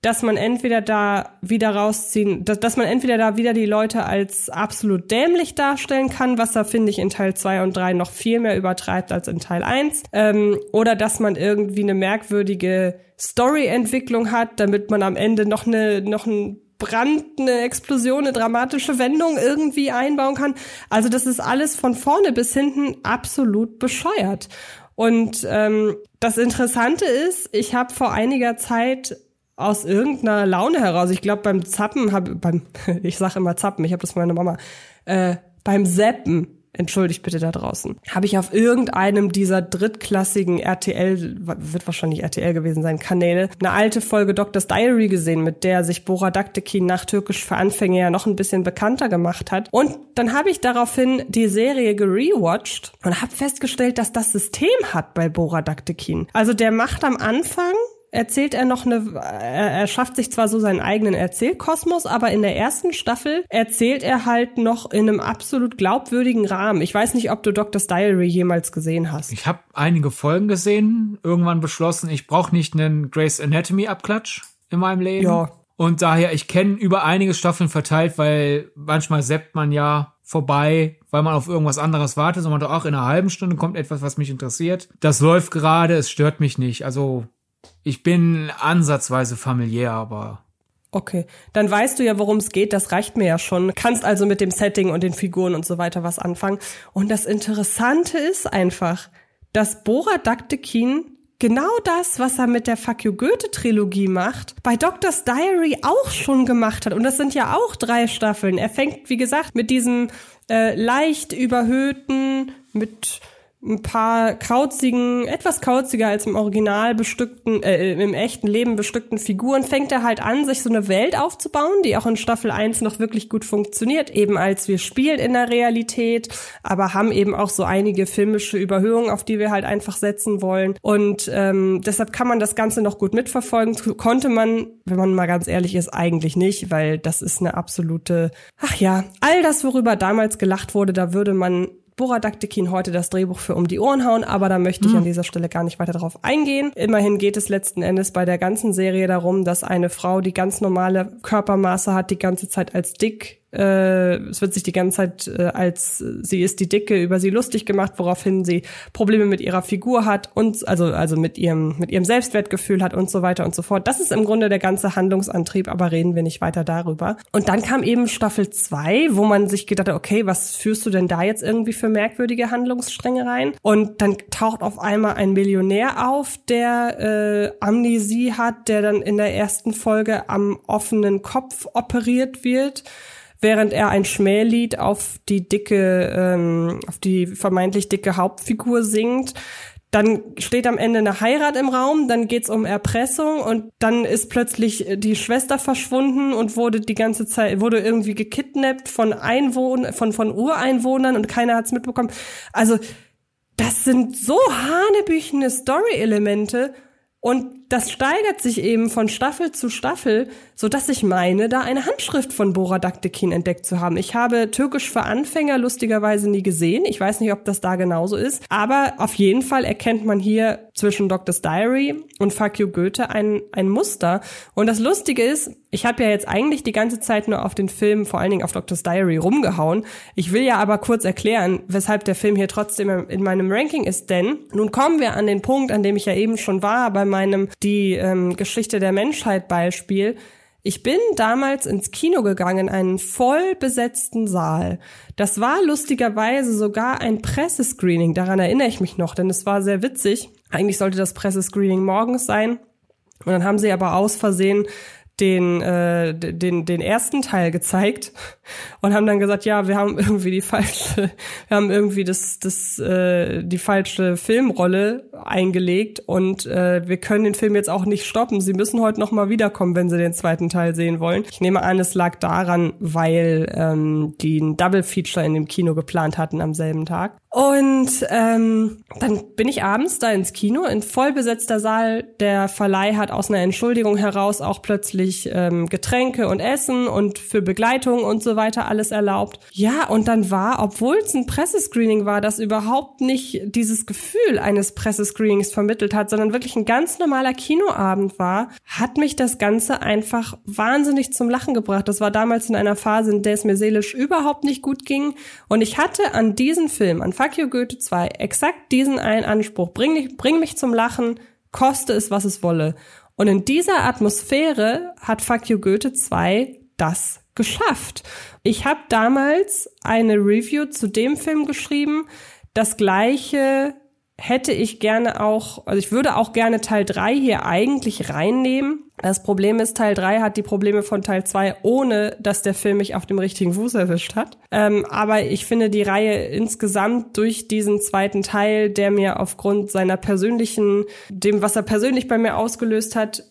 dass man entweder da wieder rausziehen, dass, dass man entweder da wieder die Leute als absolut dämlich darstellen kann, was er, finde ich, in Teil 2 und 3 noch viel mehr übertreibt als in Teil 1, ähm, oder dass man irgendwie eine merkwürdige Story-Entwicklung hat, damit man am Ende noch eine, noch ein Brand, eine Explosion, eine dramatische Wendung irgendwie einbauen kann. Also das ist alles von vorne bis hinten absolut bescheuert. Und ähm, das Interessante ist, ich habe vor einiger Zeit aus irgendeiner Laune heraus, ich glaube beim Zappen, hab, beim, ich sage immer Zappen, ich habe das von meiner Mama, äh, beim Seppen, entschuldigt bitte da draußen, habe ich auf irgendeinem dieser drittklassigen RTL, wird wahrscheinlich RTL gewesen sein, Kanäle, eine alte Folge Doctor's Diary gesehen, mit der sich Bora Daktekin nach Türkisch für Anfänger ja noch ein bisschen bekannter gemacht hat. Und dann habe ich daraufhin die Serie gerewatcht und habe festgestellt, dass das System hat bei Bora Daktekin. Also der macht am Anfang erzählt er noch eine, er schafft sich zwar so seinen eigenen Erzählkosmos, aber in der ersten Staffel erzählt er halt noch in einem absolut glaubwürdigen Rahmen. Ich weiß nicht, ob du Doctor's Diary jemals gesehen hast. Ich habe einige Folgen gesehen, irgendwann beschlossen, ich brauche nicht einen Grace Anatomy Abklatsch in meinem Leben. Ja. Und daher, ich kenne über einige Staffeln verteilt, weil manchmal seppt man ja vorbei, weil man auf irgendwas anderes wartet, sondern doch auch in einer halben Stunde kommt etwas, was mich interessiert. Das läuft gerade, es stört mich nicht. Also ich bin ansatzweise familiär, aber Okay, dann weißt du ja, worum es geht. Das reicht mir ja schon. Kannst also mit dem Setting und den Figuren und so weiter was anfangen. Und das Interessante ist einfach, dass Bora Daktekin genau das, was er mit der Fuck You Goethe Trilogie macht, bei Doctor's Diary auch schon gemacht hat. Und das sind ja auch drei Staffeln. Er fängt, wie gesagt, mit diesem äh, leicht überhöhten, mit ein paar kauzigen, etwas kauziger als im Original bestückten, äh, im echten Leben bestückten Figuren, fängt er halt an, sich so eine Welt aufzubauen, die auch in Staffel 1 noch wirklich gut funktioniert, eben als wir spielen in der Realität, aber haben eben auch so einige filmische Überhöhungen, auf die wir halt einfach setzen wollen. Und ähm, deshalb kann man das Ganze noch gut mitverfolgen. Konnte man, wenn man mal ganz ehrlich ist, eigentlich nicht, weil das ist eine absolute, ach ja, all das, worüber damals gelacht wurde, da würde man Boradaktikin heute das Drehbuch für um die Ohren hauen, aber da möchte ich mhm. an dieser Stelle gar nicht weiter darauf eingehen. Immerhin geht es letzten Endes bei der ganzen Serie darum, dass eine Frau, die ganz normale Körpermaße hat, die ganze Zeit als dick äh, es wird sich die ganze Zeit äh, als sie ist die Dicke über sie lustig gemacht, woraufhin sie Probleme mit ihrer Figur hat und also also mit ihrem mit ihrem Selbstwertgefühl hat und so weiter und so fort. Das ist im Grunde der ganze Handlungsantrieb, aber reden wir nicht weiter darüber. Und dann kam eben Staffel 2, wo man sich gedacht hat, okay, was führst du denn da jetzt irgendwie für merkwürdige Handlungsstränge rein? Und dann taucht auf einmal ein Millionär auf, der äh, Amnesie hat, der dann in der ersten Folge am offenen Kopf operiert wird während er ein Schmählied auf die dicke, ähm, auf die vermeintlich dicke Hauptfigur singt. Dann steht am Ende eine Heirat im Raum, dann geht's um Erpressung und dann ist plötzlich die Schwester verschwunden und wurde die ganze Zeit, wurde irgendwie gekidnappt von Einwohnern, von, von Ureinwohnern und keiner hat's mitbekommen. Also, das sind so hanebüchene Story-Elemente und das steigert sich eben von Staffel zu Staffel, so dass ich meine, da eine Handschrift von Bora Daktekin entdeckt zu haben. Ich habe Türkisch für Anfänger lustigerweise nie gesehen. Ich weiß nicht, ob das da genauso ist. Aber auf jeden Fall erkennt man hier zwischen Doctor's Diary und You Goethe ein, ein Muster. Und das Lustige ist, ich habe ja jetzt eigentlich die ganze Zeit nur auf den Film, vor allen Dingen auf Doctor's Diary, rumgehauen. Ich will ja aber kurz erklären, weshalb der Film hier trotzdem in meinem Ranking ist. Denn nun kommen wir an den Punkt, an dem ich ja eben schon war, bei meinem die ähm, Geschichte der Menschheit Beispiel. Ich bin damals ins Kino gegangen, einen voll besetzten Saal. Das war lustigerweise sogar ein Pressescreening, daran erinnere ich mich noch, denn es war sehr witzig. Eigentlich sollte das Pressescreening morgens sein. Und dann haben sie aber aus Versehen den, äh, den, den ersten Teil gezeigt und haben dann gesagt, ja, wir haben irgendwie die falsche, wir haben irgendwie das, das, äh, die falsche Filmrolle eingelegt und äh, wir können den Film jetzt auch nicht stoppen. Sie müssen heute noch mal wiederkommen, wenn Sie den zweiten Teil sehen wollen. Ich nehme an, es lag daran, weil ähm, die ein Double Feature in dem Kino geplant hatten am selben Tag. Und ähm, dann bin ich abends da ins Kino, in vollbesetzter Saal. Der Verleih hat aus einer Entschuldigung heraus auch plötzlich ähm, Getränke und Essen und für Begleitung und so weiter alles erlaubt. Ja, und dann war, obwohl es ein Pressescreening war, das überhaupt nicht dieses Gefühl eines Pressescreenings vermittelt hat, sondern wirklich ein ganz normaler Kinoabend war, hat mich das Ganze einfach wahnsinnig zum Lachen gebracht. Das war damals in einer Phase, in der es mir seelisch überhaupt nicht gut ging. Und ich hatte an diesen Film, an Fuck You Goethe 2 exakt diesen einen Anspruch. Bring mich, bring mich zum Lachen, koste es, was es wolle. Und in dieser Atmosphäre hat Fuck You Goethe 2 das geschafft. Ich habe damals eine Review zu dem Film geschrieben. Das gleiche hätte ich gerne auch, also ich würde auch gerne Teil 3 hier eigentlich reinnehmen. Das Problem ist, Teil 3 hat die Probleme von Teil 2, ohne dass der Film mich auf dem richtigen Fuß erwischt hat. Ähm, aber ich finde die Reihe insgesamt durch diesen zweiten Teil, der mir aufgrund seiner persönlichen, dem, was er persönlich bei mir ausgelöst hat,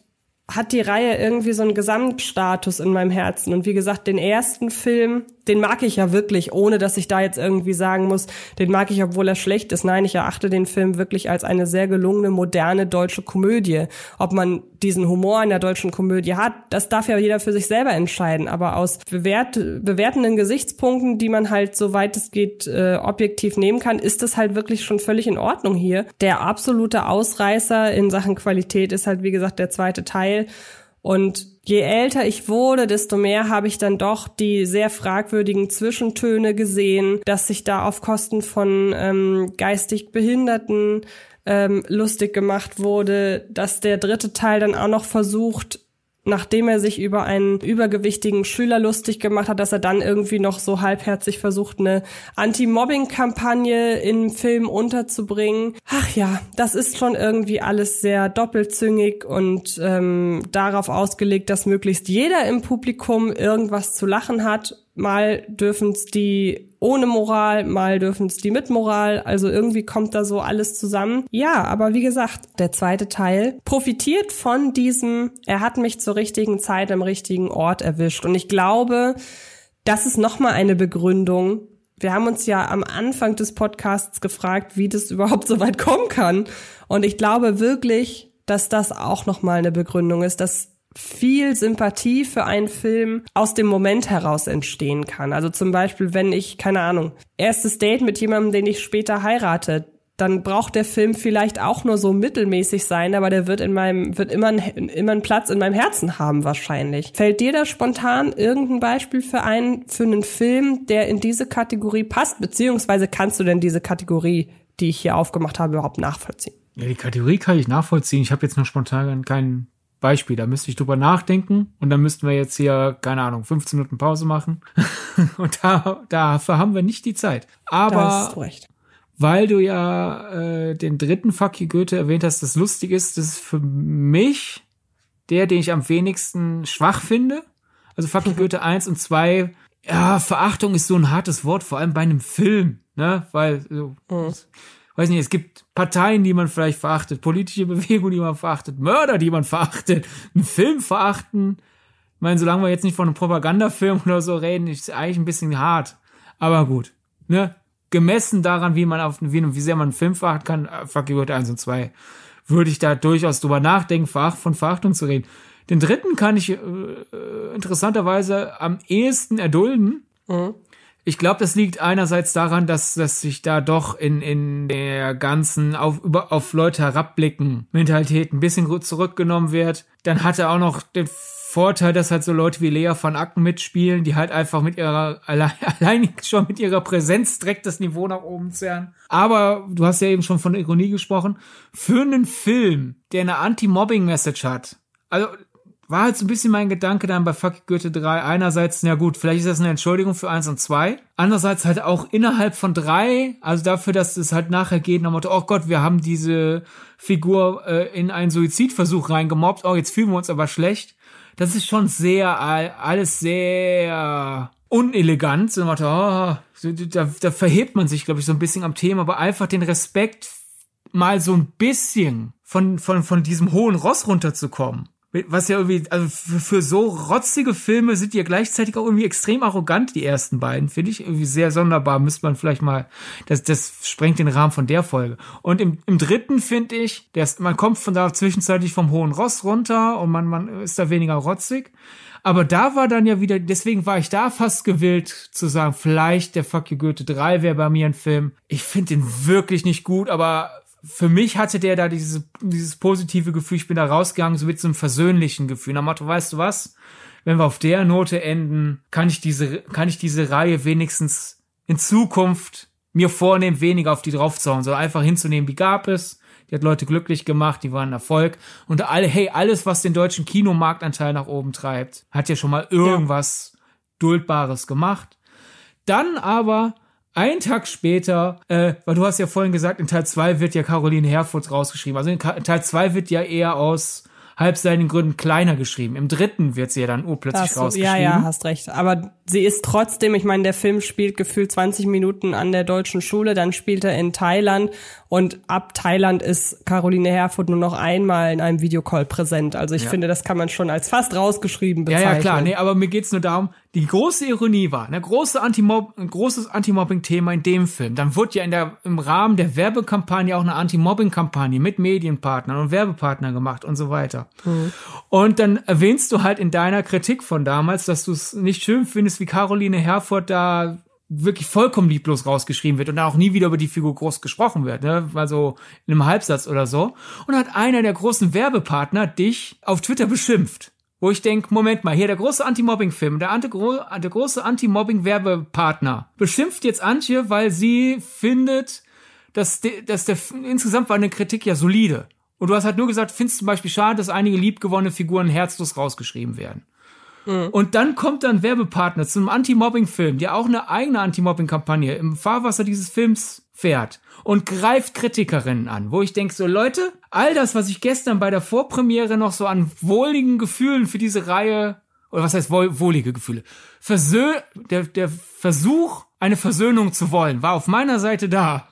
hat die Reihe irgendwie so einen Gesamtstatus in meinem Herzen. Und wie gesagt, den ersten Film, den mag ich ja wirklich, ohne dass ich da jetzt irgendwie sagen muss, den mag ich, obwohl er schlecht ist. Nein, ich erachte den Film wirklich als eine sehr gelungene, moderne deutsche Komödie. Ob man diesen Humor in der deutschen Komödie hat, das darf ja jeder für sich selber entscheiden. Aber aus bewert, bewertenden Gesichtspunkten, die man halt, soweit es geht, äh, objektiv nehmen kann, ist das halt wirklich schon völlig in Ordnung hier. Der absolute Ausreißer in Sachen Qualität ist halt, wie gesagt, der zweite Teil. Und je älter ich wurde, desto mehr habe ich dann doch die sehr fragwürdigen Zwischentöne gesehen, dass sich da auf Kosten von ähm, geistig Behinderten ähm, lustig gemacht wurde, dass der dritte Teil dann auch noch versucht, nachdem er sich über einen übergewichtigen Schüler lustig gemacht hat, dass er dann irgendwie noch so halbherzig versucht, eine Anti-Mobbing-Kampagne im Film unterzubringen. Ach ja, das ist schon irgendwie alles sehr doppelzüngig und ähm, darauf ausgelegt, dass möglichst jeder im Publikum irgendwas zu lachen hat mal dürfen's die ohne Moral, mal dürfen's die mit Moral. Also irgendwie kommt da so alles zusammen. Ja, aber wie gesagt, der zweite Teil profitiert von diesem, er hat mich zur richtigen Zeit am richtigen Ort erwischt. Und ich glaube, das ist nochmal eine Begründung. Wir haben uns ja am Anfang des Podcasts gefragt, wie das überhaupt so weit kommen kann. Und ich glaube wirklich, dass das auch nochmal eine Begründung ist, dass viel Sympathie für einen Film aus dem Moment heraus entstehen kann. Also zum Beispiel, wenn ich, keine Ahnung, erstes Date mit jemandem, den ich später heirate, dann braucht der Film vielleicht auch nur so mittelmäßig sein, aber der wird in meinem, wird immer, immer einen Platz in meinem Herzen haben wahrscheinlich. Fällt dir da spontan irgendein Beispiel für einen, für einen Film, der in diese Kategorie passt? Beziehungsweise kannst du denn diese Kategorie, die ich hier aufgemacht habe, überhaupt nachvollziehen? Ja, die Kategorie kann ich nachvollziehen. Ich habe jetzt noch spontan kein Beispiel. Da müsste ich drüber nachdenken und dann müssten wir jetzt hier, keine Ahnung, 15 Minuten Pause machen. und da, dafür haben wir nicht die Zeit. Aber weil du ja äh, den dritten Fuck you Goethe erwähnt hast, das lustig ist, das ist für mich der, den ich am wenigsten schwach finde. Also Fuck you Goethe 1 und 2, ja, Verachtung ist so ein hartes Wort, vor allem bei einem Film, ne? Weil, so, weiß nicht, es gibt Parteien, die man vielleicht verachtet, politische Bewegungen, die man verachtet, Mörder, die man verachtet, einen Film verachten. Ich meine, solange wir jetzt nicht von einem Propagandafilm oder so reden, ist eigentlich ein bisschen hart. Aber gut, ne? Gemessen daran, wie man auf, wie, wie sehr man einen Film verachten kann, äh, Fuck you Goethe 1 und 2, würde ich da durchaus drüber nachdenken, von Verachtung zu reden. Den dritten kann ich äh, äh, interessanterweise am ehesten erdulden. Ich glaube, das liegt einerseits daran, dass, dass sich da doch in, in der ganzen auf, über, auf Leute herabblicken Mentalität ein bisschen zurückgenommen wird. Dann hat er auch noch den Vorteil, dass halt so Leute wie Lea von Acken mitspielen, die halt einfach mit ihrer, allein, allein schon mit ihrer Präsenz direkt das Niveau nach oben zerren. Aber du hast ja eben schon von Ironie gesprochen. Für einen Film, der eine Anti-Mobbing-Message hat, also war halt so ein bisschen mein Gedanke dann bei Fuck Goethe 3. Einerseits, na gut, vielleicht ist das eine Entschuldigung für eins und zwei. Andererseits halt auch innerhalb von drei, also dafür, dass es halt nachher geht, nach Motto, oh Gott, wir haben diese Figur äh, in einen Suizidversuch reingemobbt, oh, jetzt fühlen wir uns aber schlecht. Das ist schon sehr, alles sehr unelegant. So, Motto, oh, da, da verhebt man sich, glaube ich, so ein bisschen am Thema, aber einfach den Respekt mal so ein bisschen von, von, von diesem hohen Ross runterzukommen was ja irgendwie, also für, so rotzige Filme sind die ja gleichzeitig auch irgendwie extrem arrogant, die ersten beiden, finde ich irgendwie sehr sonderbar, müsste man vielleicht mal, das, das sprengt den Rahmen von der Folge. Und im, im dritten finde ich, der ist, man kommt von da zwischenzeitlich vom hohen Ross runter und man, man ist da weniger rotzig. Aber da war dann ja wieder, deswegen war ich da fast gewillt zu sagen, vielleicht der Fuck You Goethe 3 wäre bei mir ein Film. Ich finde den wirklich nicht gut, aber für mich hatte der da dieses, dieses positive Gefühl, ich bin da rausgegangen, so mit so einem versöhnlichen Gefühl. Nach Motto, weißt du was? Wenn wir auf der Note enden, kann ich diese, kann ich diese Reihe wenigstens in Zukunft mir vornehmen, weniger auf die draufzuhauen, sondern einfach hinzunehmen, wie gab es. Die hat Leute glücklich gemacht, die waren ein Erfolg. Und alle, hey, alles, was den deutschen Kinomarktanteil nach oben treibt, hat ja schon mal irgendwas ja. Duldbares gemacht. Dann aber ein Tag später, äh, weil du hast ja vorhin gesagt, in Teil 2 wird ja Caroline Herfurth rausgeschrieben. Also in Teil 2 wird ja eher aus halbseitigen Gründen kleiner geschrieben. Im dritten wird sie ja dann urplötzlich so, rausgeschrieben. Ja, ja, hast recht. Aber sie ist trotzdem, ich meine, der Film spielt gefühlt 20 Minuten an der deutschen Schule, dann spielt er in Thailand und ab Thailand ist Caroline Herfurth nur noch einmal in einem Videocall präsent. Also ich Ja. finde, das kann man schon als fast rausgeschrieben Ja, bezeichnen. ja, klar. Nee, aber mir geht's nur darum, die große Ironie war, eine große Anti-Mob ein großes Anti-Mobbing-Thema in dem Film. Dann wurde ja in der, im Rahmen der Werbekampagne auch eine Anti-Mobbing-Kampagne mit Medienpartnern und Werbepartnern gemacht und so weiter. Und dann erwähnst du halt in deiner Kritik von damals, dass du es nicht schön findest, wie Caroline Herfurth da wirklich vollkommen lieblos rausgeschrieben wird und dann auch nie wieder über die Figur groß gesprochen wird, ne? Also in einem Halbsatz oder so. Und hat einer der großen Werbepartner dich auf Twitter beschimpft. Wo ich denk, Moment mal, hier der große Anti-Mobbing-Film, der, Anti der große Anti-Mobbing-Werbepartner beschimpft jetzt Antje, weil sie findet, dass, de, dass der insgesamt war eine Kritik ja solide. Und du hast halt nur gesagt, findest zum Beispiel schade, dass einige liebgewonnene Figuren herzlos rausgeschrieben werden. Und dann kommt dann Werbepartner zum Anti-Mobbing-Film, der auch eine eigene Anti-Mobbing-Kampagne im Fahrwasser dieses Films fährt und greift Kritikerinnen an, wo ich denke, so Leute, all das, was ich gestern bei der Vorpremiere noch so an wohligen Gefühlen für diese Reihe, oder was heißt wohl, wohlige Gefühle, Versö der, der Versuch, eine Versöhnung zu wollen, war auf meiner Seite da.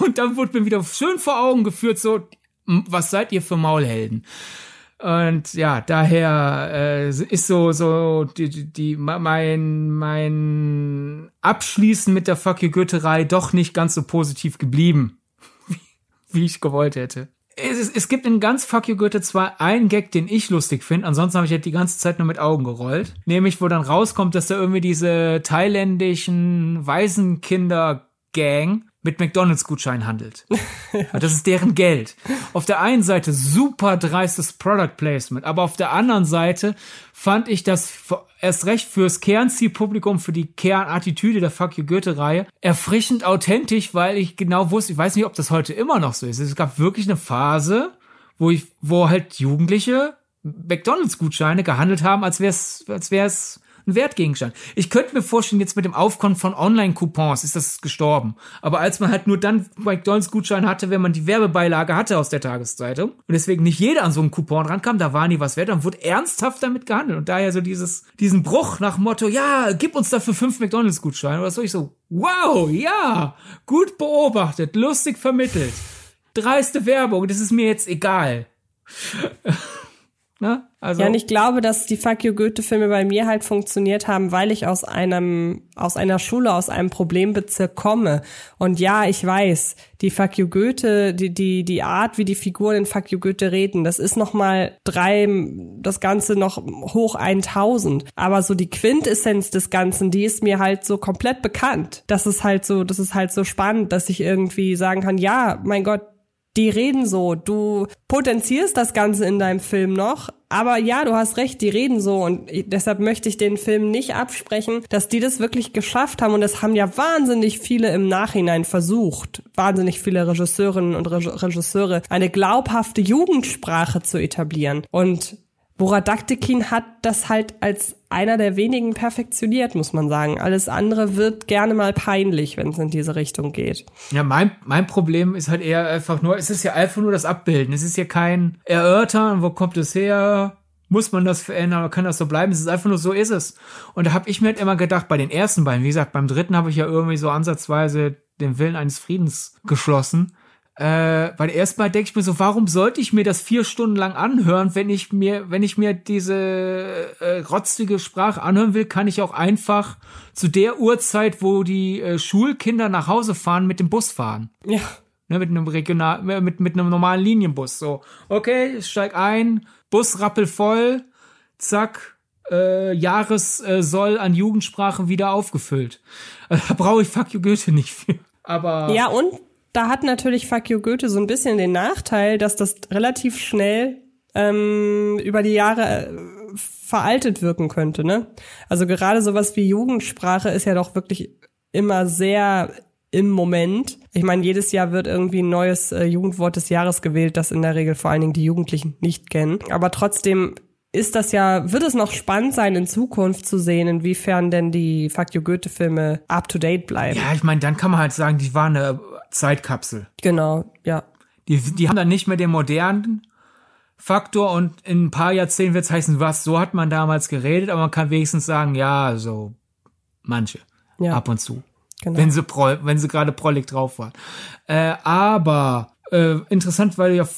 Und dann wurde mir wieder schön vor Augen geführt, so, was seid ihr für Maulhelden? Und ja, daher äh, ist so so die, die, die mein mein Abschließen mit der Fuck you Goethe-Reihe doch nicht ganz so positiv geblieben, wie, ich gewollt hätte. Es, es, gibt in ganz Fuck you Goethe zwar einen Gag, den ich lustig finde, ansonsten habe ich halt die ganze Zeit nur mit Augen gerollt. Nämlich, wo dann rauskommt, dass da irgendwie diese thailändischen Waisenkinder Gang mit McDonalds-Gutschein handelt. Das ist deren Geld. Auf der einen Seite super dreistes Product Placement, aber auf der anderen Seite fand ich das erst recht fürs Kernzielpublikum, für die Kernattitüde der Fuck You Goethe-Reihe erfrischend authentisch, weil ich genau wusste, ich weiß nicht, ob das heute immer noch so ist. Es gab wirklich eine Phase, wo ich, wo halt Jugendliche McDonalds-Gutscheine gehandelt haben, als wäre es, als wäre es ein Wertgegenstand. Ich könnte mir vorstellen, jetzt mit dem Aufkommen von Online-Coupons ist das gestorben. Aber als man halt nur dann McDonalds-Gutschein hatte, wenn man die Werbebeilage hatte aus der Tageszeitung und deswegen nicht jeder an so einen Coupon rankam, da war nie was wert, dann wurde ernsthaft damit gehandelt. Und daher so dieses, diesen Bruch nach Motto, ja, gib uns dafür fünf McDonalds-Gutscheine oder so, ich so, wow, ja, gut beobachtet, lustig vermittelt. Dreiste Werbung, das ist mir jetzt egal. Ne? Also ja, und ich glaube, dass die Fuck You Goethe-Filme bei mir halt funktioniert haben, weil ich aus einem, aus einer Schule, aus einem Problembezirk komme. Und ja, ich weiß, die Fuck You Goethe, die, die, die Art, wie die Figuren in Fuck You Goethe reden, das ist nochmal drei, das Ganze noch hoch 1000. Aber so die Quintessenz des Ganzen, die ist mir halt so komplett bekannt. Das ist halt so, das ist halt so spannend, dass ich irgendwie sagen kann, ja, mein Gott, die reden so. Du potenzierst das Ganze in deinem Film noch. Aber ja, du hast recht, die reden so. Und deshalb möchte ich den Film nicht absprechen, dass die das wirklich geschafft haben. Und das haben ja wahnsinnig viele im Nachhinein versucht. Wahnsinnig viele Regisseurinnen und Regisseure, eine glaubhafte Jugendsprache zu etablieren. Und Boradaktikin hat das halt als einer der wenigen perfektioniert, muss man sagen. Alles andere wird gerne mal peinlich, wenn es in diese Richtung geht. Ja, mein, mein Problem ist halt eher einfach nur, es ist ja einfach nur das Abbilden. Es ist ja kein Erörtern, wo kommt es her, muss man das verändern oder kann das so bleiben? Es ist einfach nur so ist es. Und da habe ich mir halt immer gedacht, bei den ersten beiden, wie gesagt, beim dritten habe ich ja irgendwie so ansatzweise den Willen eines Friedens geschlossen. Äh, weil erstmal denke ich mir so, warum sollte ich mir das vier Stunden lang anhören, wenn ich mir, wenn ich mir diese äh, rotzige Sprache anhören will, kann ich auch einfach zu der Uhrzeit, wo die äh, Schulkinder nach Hause fahren, mit dem Bus fahren. Ja. Ne, mit einem regional, äh, mit, mit einem normalen Linienbus. So, okay, ich steig ein, Bus rappelvoll, zack, äh, Jahressoll äh, an Jugendsprache wieder aufgefüllt. Also, da brauche ich Fuck you Goethe nicht für. Aber. Ja, und da hat natürlich Fuck you Goethe so ein bisschen den Nachteil, dass das relativ schnell ähm, über die Jahre äh, veraltet wirken könnte. Ne? Also gerade sowas wie Jugendsprache ist ja doch wirklich immer sehr im Moment. Ich meine, jedes Jahr wird irgendwie ein neues äh, Jugendwort des Jahres gewählt, das in der Regel vor allen Dingen die Jugendlichen nicht kennen. Aber trotzdem ist das ja, wird es noch spannend sein, in Zukunft zu sehen, inwiefern denn die Fuck You Goethe-Filme up to date bleiben. Ja, ich meine, dann kann man halt sagen, die waren eine Zeitkapsel. Genau, ja. Die, die haben dann nicht mehr den modernen Faktor und in ein paar Jahrzehnten wird es heißen, was, so hat man damals geredet, aber man kann wenigstens sagen, ja, so manche. Ja. Ab und zu. Genau. Wenn sie pro, wenn sie gerade prollig drauf waren. Äh, aber äh, interessant, weil du ja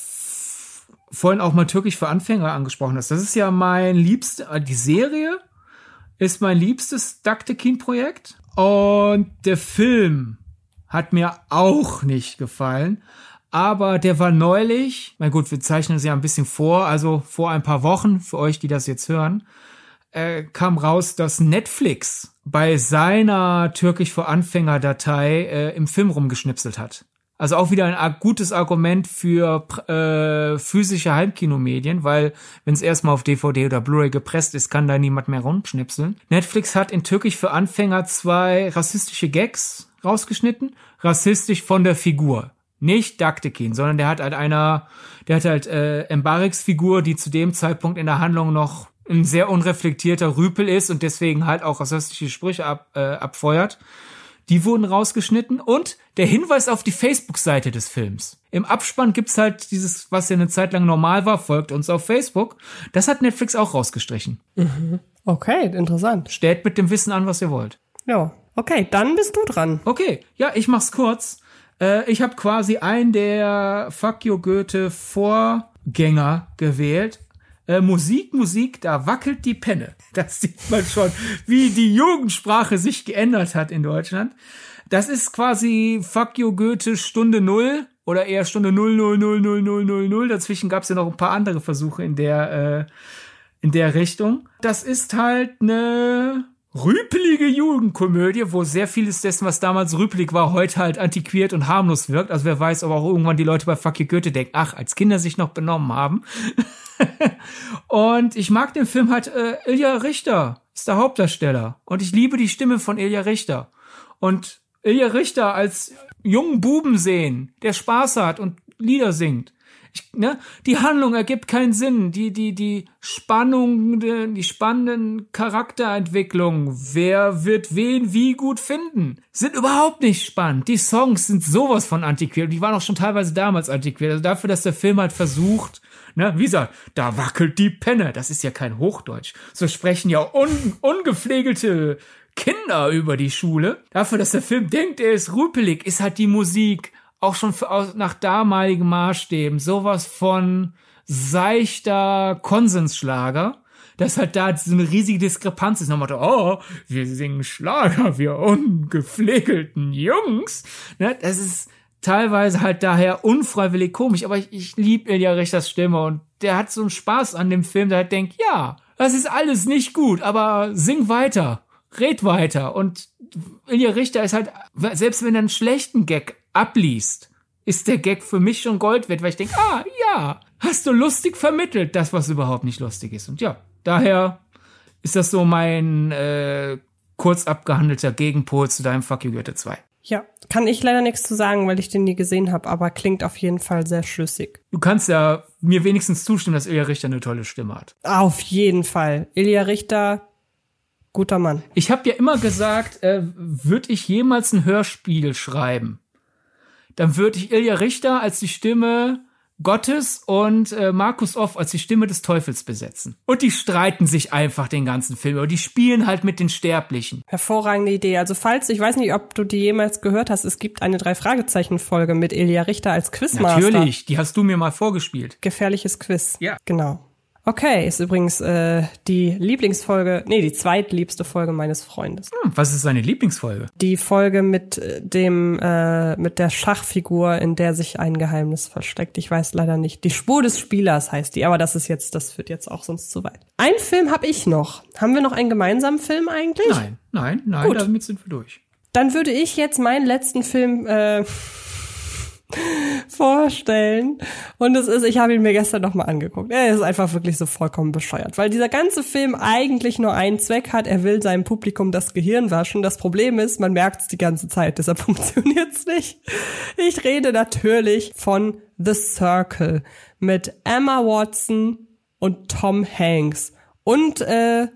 vorhin auch mal Türkisch für Anfänger angesprochen hast. Das ist ja mein liebstes, äh, die Serie ist mein liebstes Daktekin-Projekt. Und der Film hat mir auch nicht gefallen. Aber der war neulich, na gut, wir zeichnen es ja ein bisschen vor, also vor ein paar Wochen, für euch, die das jetzt hören, äh, kam raus, dass Netflix bei seiner Türkisch für Anfänger Datei äh, im Film rumgeschnipselt hat. Also auch wieder ein gutes Argument für äh, physische Heimkinomedien, weil wenn es erstmal auf DVD oder Blu-ray gepresst ist, kann da niemand mehr rumschnipseln. Netflix hat in Türkisch für Anfänger zwei rassistische Gags rausgeschnitten, rassistisch von der Figur. Nicht Daktekin, sondern der hat halt einer, der hat halt äh, Mbareks Figur, die zu dem Zeitpunkt in der Handlung noch ein sehr unreflektierter Rüpel ist und deswegen halt auch rassistische Sprüche ab, äh, abfeuert. Die wurden rausgeschnitten und der Hinweis auf die Facebook-Seite des Films. Im Abspann gibt's halt dieses, was ja eine Zeit lang normal war, folgt uns auf Facebook. Das hat Netflix auch rausgestrichen. Mhm. Okay, interessant. Stellt mit dem Wissen an, was ihr wollt. Ja, okay, dann bist du dran. Okay, ja, ich mach's kurz. Äh, ich habe quasi einen der Fuck You Goethe Vorgänger gewählt äh, Musik, Musik, da wackelt die Penne. Das sieht man schon, wie die Jugendsprache sich geändert hat in Deutschland. Das ist quasi Fuck you Goethe Stunde Null oder eher Stunde Null Null Null Null Null Null Null. Dazwischen gab es ja noch ein paar andere Versuche in der, äh, in der Richtung. Das ist halt eine rüpelige Jugendkomödie, wo sehr vieles dessen, was damals rüpelig war, heute halt antiquiert und harmlos wirkt. Also wer weiß, ob auch irgendwann die Leute bei Fuck you Goethe denken, ach, als Kinder sich noch benommen haben. und ich mag den Film halt, äh, Ilja Richter ist der Hauptdarsteller. Und ich liebe die Stimme von Ilja Richter. Und Ilja Richter als jungen Buben sehen, der Spaß hat und Lieder singt. Ich, ne? Die Handlung ergibt keinen Sinn. Die, die, die Spannung, die, die spannenden Charakterentwicklungen, wer wird wen wie gut finden, sind überhaupt nicht spannend. Die Songs sind sowas von antiquiert. Die waren auch schon teilweise damals antiquiert. Also dafür, dass der Film halt versucht, ne, wie gesagt, da wackelt die Penne. Das ist ja kein Hochdeutsch. So sprechen ja un, ungepflegelte Kinder über die Schule. Dafür, dass der Film denkt, er ist rüpelig, ist halt die Musik auch schon für, aus, nach damaligen Maßstäben sowas von seichter Konsensschlager, dass halt da so eine riesige Diskrepanz ist. Nochmal, oh, wir singen Schlager, wir ungepflegelten Jungs. Ne, das ist teilweise halt daher unfreiwillig komisch, aber ich, ich liebe Ilja Richters Stimme und der hat so einen Spaß an dem Film, der halt denkt, ja, das ist alles nicht gut, aber sing weiter, red weiter und Ilja Richter ist halt, selbst wenn er einen schlechten Gag abliest, ist der Gag für mich schon Gold wert, weil ich denke, ah, ja, hast du lustig vermittelt, das, was überhaupt nicht lustig ist. Und ja, daher ist das so mein äh, kurz abgehandelter Gegenpol zu deinem Fuck You Goethe 2. Ja, kann ich leider nichts zu sagen, weil ich den nie gesehen habe, aber klingt auf jeden Fall sehr schlüssig. Du kannst ja mir wenigstens zustimmen, dass Ilja Richter eine tolle Stimme hat. Auf jeden Fall. Ilja Richter, guter Mann. Ich habe ja immer gesagt, äh, würde ich jemals ein Hörspiel schreiben, dann würde ich Ilja Richter als die Stimme Gottes und äh, Markus Off als die Stimme des Teufels besetzen. Und die streiten sich einfach den ganzen Film, aber die spielen halt mit den Sterblichen. Hervorragende Idee. Also falls, ich weiß nicht, ob du die jemals gehört hast, es gibt eine Drei-Fragezeichen-Folge mit Ilja Richter als Quizmaster. Natürlich, die hast du mir mal vorgespielt. Gefährliches Quiz. Ja. Genau. Okay, ist übrigens äh, die Lieblingsfolge, nee, die zweitliebste Folge meines Freundes. Hm, was ist seine Lieblingsfolge? Die Folge mit äh, dem, äh, mit der Schachfigur, in der sich ein Geheimnis versteckt. Ich weiß leider nicht. Die Spur des Spielers heißt die, aber das ist jetzt, das führt jetzt auch sonst zu weit. Ein Film habe ich noch. Haben wir noch einen gemeinsamen Film eigentlich? Nein, nein, nein, Gut. damit sind wir durch. Dann würde ich jetzt meinen letzten Film äh, vorstellen. Und es ist, ich habe ihn mir gestern nochmal angeguckt. Er ist einfach wirklich so vollkommen bescheuert, weil dieser ganze Film eigentlich nur einen Zweck hat. Er will seinem Publikum das Gehirn waschen. Das Problem ist, man merkt es die ganze Zeit, deshalb funktioniert es nicht. Ich rede natürlich von The Circle mit Emma Watson und Tom Hanks. Und, äh,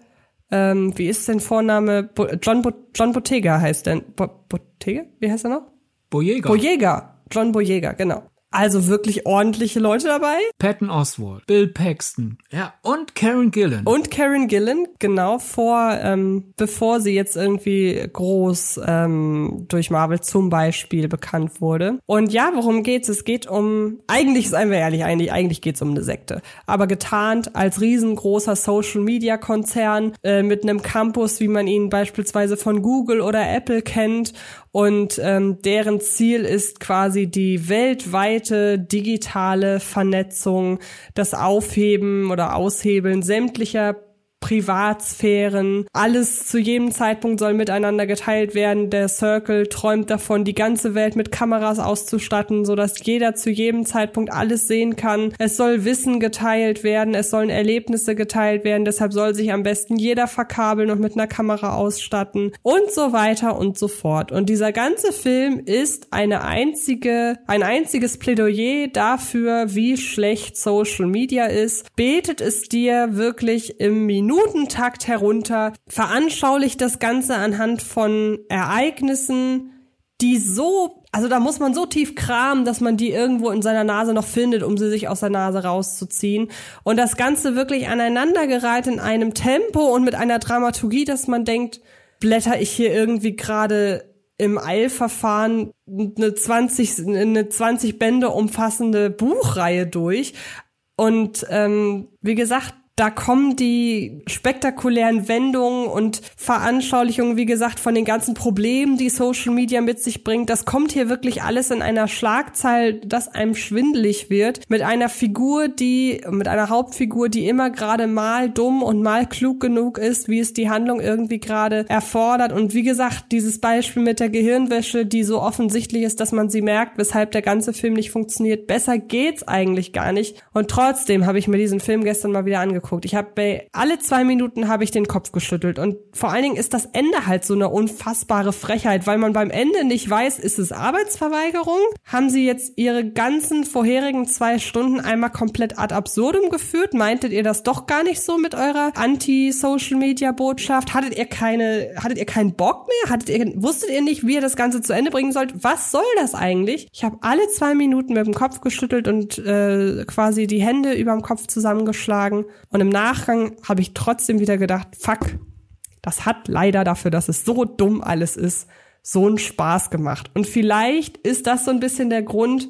ähm, wie ist denn Vorname? Bo John, Bo John Bottega heißt denn. Bo Bottega? Wie heißt er noch? Boyega. Boyega. John Boyega, genau. Also wirklich ordentliche Leute dabei. Patton Oswald, Bill Paxton, ja, und Karen Gillan. Und Karen Gillan, genau vor, ähm, bevor sie jetzt irgendwie groß ähm, durch Marvel zum Beispiel bekannt wurde. Und ja, worum geht's? Es geht um, eigentlich, seien wir ehrlich, eigentlich, eigentlich geht's um eine Sekte. Aber getarnt als riesengroßer Social-Media-Konzern äh, mit einem Campus, wie man ihn beispielsweise von Google oder Apple kennt und ähm, deren Ziel ist quasi die weltweite digitale Vernetzung, das Aufheben oder Aushebeln sämtlicher Privatsphären. Alles zu jedem Zeitpunkt soll miteinander geteilt werden. Der Circle träumt davon, die ganze Welt mit Kameras auszustatten, sodass jeder zu jedem Zeitpunkt alles sehen kann. Es soll Wissen geteilt werden, es sollen Erlebnisse geteilt werden, deshalb soll sich am besten jeder verkabeln und mit einer Kamera ausstatten und so weiter und so fort. Und dieser ganze Film ist eine einzige, ein einziges Plädoyer dafür, wie schlecht Social Media ist. Betet es dir wirklich im Minuten Minutentakt herunter, veranschaulicht das Ganze anhand von Ereignissen, die so, also da muss man so tief kramen, dass man die irgendwo in seiner Nase noch findet, um sie sich aus der Nase rauszuziehen. Und das Ganze wirklich aneinandergereiht in einem Tempo und mit einer Dramaturgie, dass man denkt, blätter ich hier irgendwie gerade im Eilverfahren eine 20, eine 20 Bände umfassende Buchreihe durch. Und ähm, wie gesagt, da kommen die spektakulären Wendungen und Veranschaulichungen, wie gesagt, von den ganzen Problemen, die Social Media mit sich bringt. Das kommt hier wirklich alles in einer Schlagzeile, dass einem schwindelig wird. Mit einer Figur, die, mit einer Hauptfigur, die immer gerade mal dumm und mal klug genug ist, wie es die Handlung irgendwie gerade erfordert. Und wie gesagt, dieses Beispiel mit der Gehirnwäsche, die so offensichtlich ist, dass man sie merkt, weshalb der ganze Film nicht funktioniert. Besser geht's eigentlich gar nicht. Und trotzdem habe ich mir diesen Film gestern mal wieder angeguckt angeguckt. Ich habe bei alle zwei Minuten habe ich den Kopf geschüttelt und vor allen Dingen ist das Ende halt so eine unfassbare Frechheit, weil man beim Ende nicht weiß, ist es Arbeitsverweigerung? Haben sie jetzt ihre ganzen vorherigen zwei Stunden einmal komplett ad absurdum geführt? Meintet ihr das doch gar nicht so mit eurer Anti-Social-Media-Botschaft? Hattet ihr keine, hattet ihr keinen Bock mehr? Hattet ihr, wusstet ihr nicht, wie ihr das Ganze zu Ende bringen sollt? Was soll das eigentlich? Ich habe alle zwei Minuten mit dem Kopf geschüttelt und äh, quasi die Hände überm Kopf zusammengeschlagen und und im Nachgang habe ich trotzdem wieder gedacht, fuck, das hat leider dafür, dass es so dumm alles ist, so einen Spaß gemacht. Und vielleicht ist das so ein bisschen der Grund,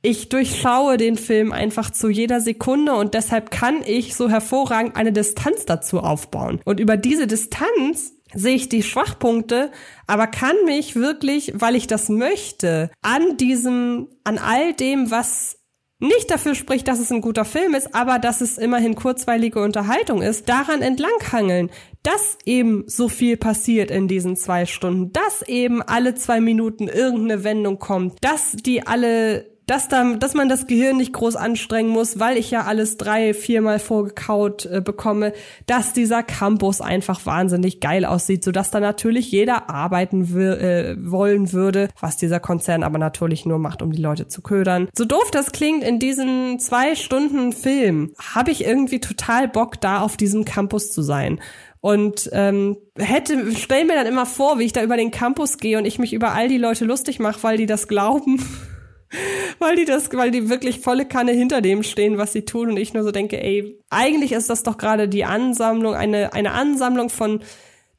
ich durchschaue den Film einfach zu jeder Sekunde und deshalb kann ich so hervorragend eine Distanz dazu aufbauen. Und über diese Distanz sehe ich die Schwachpunkte, aber kann mich wirklich, weil ich das möchte, an diesem, an all dem, was nicht dafür spricht, dass es ein guter Film ist, aber dass es immerhin kurzweilige Unterhaltung ist, daran entlanghangeln, dass eben so viel passiert in diesen zwei Stunden, dass eben alle zwei Minuten irgendeine Wendung kommt, dass die alle dass, da, dass man das Gehirn nicht groß anstrengen muss, weil ich ja alles drei, viermal vorgekaut äh, bekomme, dass dieser Campus einfach wahnsinnig geil aussieht, sodass da natürlich jeder arbeiten äh, wollen würde, was dieser Konzern aber natürlich nur macht, um die Leute zu ködern. So doof das klingt, in diesen zwei Stunden Film habe ich irgendwie total Bock, da auf diesem Campus zu sein und ähm, hätte stell mir dann immer vor, wie ich da über den Campus gehe und ich mich über all die Leute lustig mache, weil die das glauben weil die das, weil die wirklich volle Kanne hinter dem stehen, was sie tun und ich nur so denke, ey, eigentlich ist das doch gerade die Ansammlung, eine, eine Ansammlung von